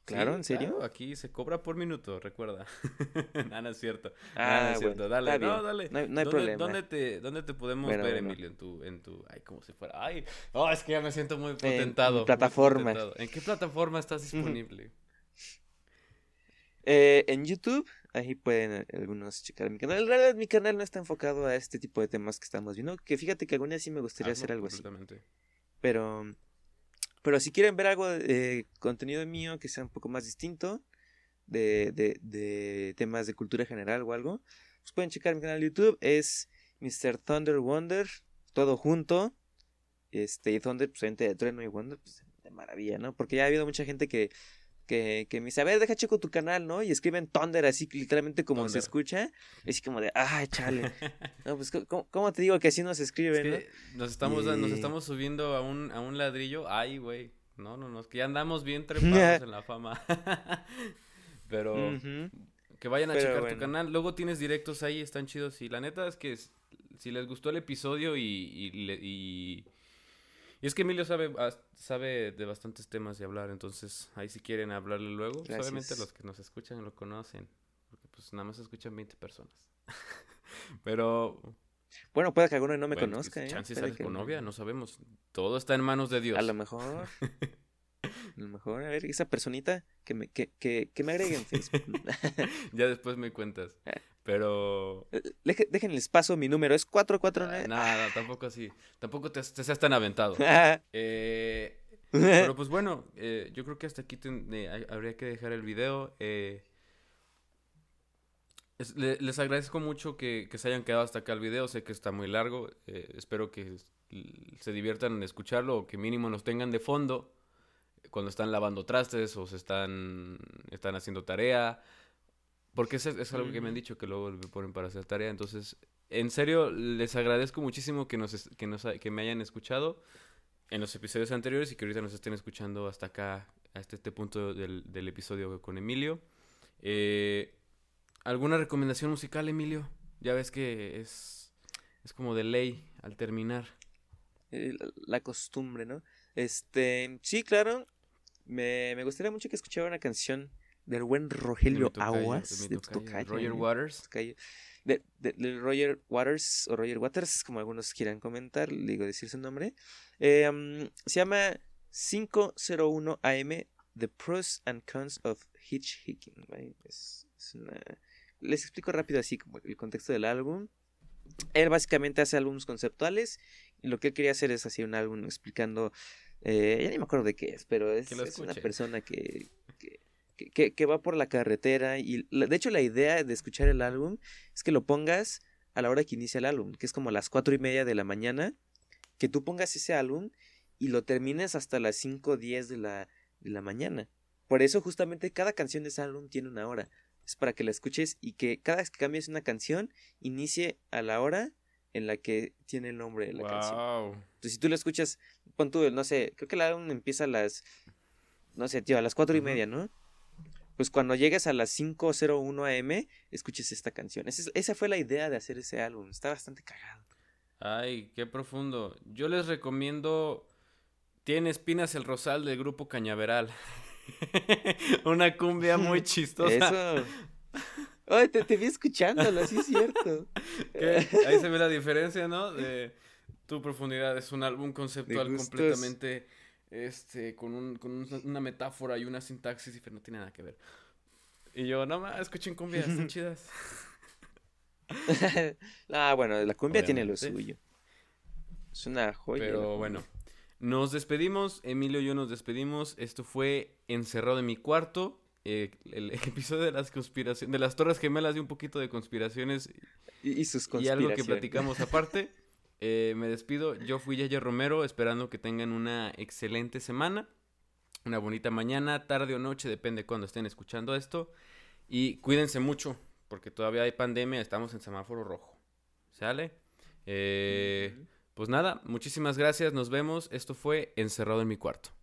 Claro, ¿en serio? aquí se cobra por minuto, recuerda. no, no es cierto. Ah, no, es cierto. Dale, no, dale. No, hay, problema. ¿dónde te, ¿Dónde te podemos ver, Emilio? En tu, en tu, ay, como si fuera, ay, oh, es que ya me siento muy potentado. En, plataforma. ¿En qué plataforma estás disponible? eh, en YouTube, ahí pueden algunos checar mi canal. En realidad, mi canal no está enfocado a este tipo de temas que estamos viendo. Que fíjate que algún día sí me gustaría hacer algo así. Pero pero si quieren ver algo de contenido mío que sea un poco más distinto, de, de, de, temas de cultura general o algo, pues pueden checar mi canal de YouTube. Es Mr. Thunder Wonder, todo junto. Este, y Thunder, pues de trueno y Wonder, pues de maravilla, ¿no? Porque ya ha habido mucha gente que que, que me dice, a ver, deja checo tu canal, ¿no? Y escriben Thunder así literalmente como se escucha. Y así como de, ay, chale. no, pues, ¿cómo, te digo que así no se escribe, Nos estamos, nos estamos subiendo a un, a un ladrillo. Ay, güey. No, no, no, es que ya andamos bien trepados en la fama. Pero que vayan a checar tu canal. Luego tienes directos ahí, están chidos. Y la neta es que si les gustó el episodio y, y y es que Emilio sabe, sabe de bastantes temas de hablar, entonces ahí si quieren hablarle luego, pues, obviamente los que nos escuchan lo conocen, porque pues nada más escuchan 20 personas. Pero... Bueno, puede que alguno no me conozca, ¿eh? Chance sale con novia, no sabemos. Todo está en manos de Dios. A lo mejor. A lo mejor, a ver, esa personita que me, que, que, que me agreguen Facebook. ya después me cuentas. Eh. Pero. Eh, dejen el espacio, mi número es 449. Nada, tampoco así. Tampoco te, seas tan aventado. eh, pero pues bueno, eh, yo creo que hasta aquí habría que dejar el video. les agradezco mucho que, se hayan quedado hasta acá el video. Sé que está muy largo. Eh, espero que se diviertan en escucharlo o que mínimo nos tengan de fondo cuando están lavando trastes o se están, están haciendo tarea. Porque es, es algo que me han dicho que luego me ponen para hacer tarea. Entonces, en serio, les agradezco muchísimo que, nos, que, nos, que me hayan escuchado en los episodios anteriores y que ahorita nos estén escuchando hasta acá, hasta este punto del, del episodio con Emilio. Eh, ¿Alguna recomendación musical, Emilio? Ya ves que es, es como de ley al terminar. Eh, la, costumbre, ¿no? Este, sí, claro. Me, me gustaría mucho que escuchara una canción del buen Rogelio Aguas, de, Roger Waters. De, Roger Waters o Roger Waters, como algunos quieran comentar, digo decir su nombre. Eh, se llama 501 AM, The Pros and Cons of Hitchhiking. Les explico rápido así como el contexto del álbum. Él básicamente hace álbumes conceptuales y lo que él quería hacer es hacer un álbum explicando, eh, ya ni me acuerdo de qué es, pero es, es una persona que, que, que, va por la carretera y de hecho la idea de escuchar el álbum es que lo pongas a la hora que inicia el álbum, que es como a las cuatro y media de la mañana, que tú pongas ese álbum y lo termines hasta las cinco o diez de la, de la mañana. Por eso justamente cada canción de ese álbum tiene una hora. Es para que la escuches y que cada vez que cambies una canción inicie a la hora en la que tiene el nombre de la canción. Entonces si tú la escuchas, pon tú, no sé, creo que el álbum empieza a las, no sé, tío, a las cuatro y media, ¿no? Pues cuando llegues a las 5.01 am, escuches esta canción. Esa, fue la idea de hacer ese álbum. Está bastante cagado. Ay, qué profundo. Yo les recomiendo. Tiene espinas el rosal del grupo Cañaveral. Una cumbia muy chistosa. Eso. Te, vi escuchándolo, sí es cierto. Ahí se ve la diferencia, ¿no? De tu profundidad. Es un álbum conceptual completamente este, con, un, con una metáfora y una sintaxis diferente, no tiene nada que ver. Y yo, no más, escuchen cumbias, están chidas. ah, bueno, la cumbia tiene lo suyo. Es una joya. Pero bueno, nos despedimos, Emilio y yo nos despedimos. Esto fue Encerrado en mi cuarto. Eh, el episodio de las conspiraciones, de las Torres Gemelas y un poquito de conspiraciones. Y, sus conspiraciones. Y algo que platicamos aparte. Eh, me despido. Yo fui Yaya Romero, esperando que tengan una excelente semana, una bonita mañana, tarde o noche, depende de cuando estén escuchando esto. Y cuídense mucho, porque todavía hay pandemia, estamos en semáforo rojo. ¿Sale? Eh, pues nada, muchísimas gracias, nos vemos. Esto fue Encerrado en mi cuarto.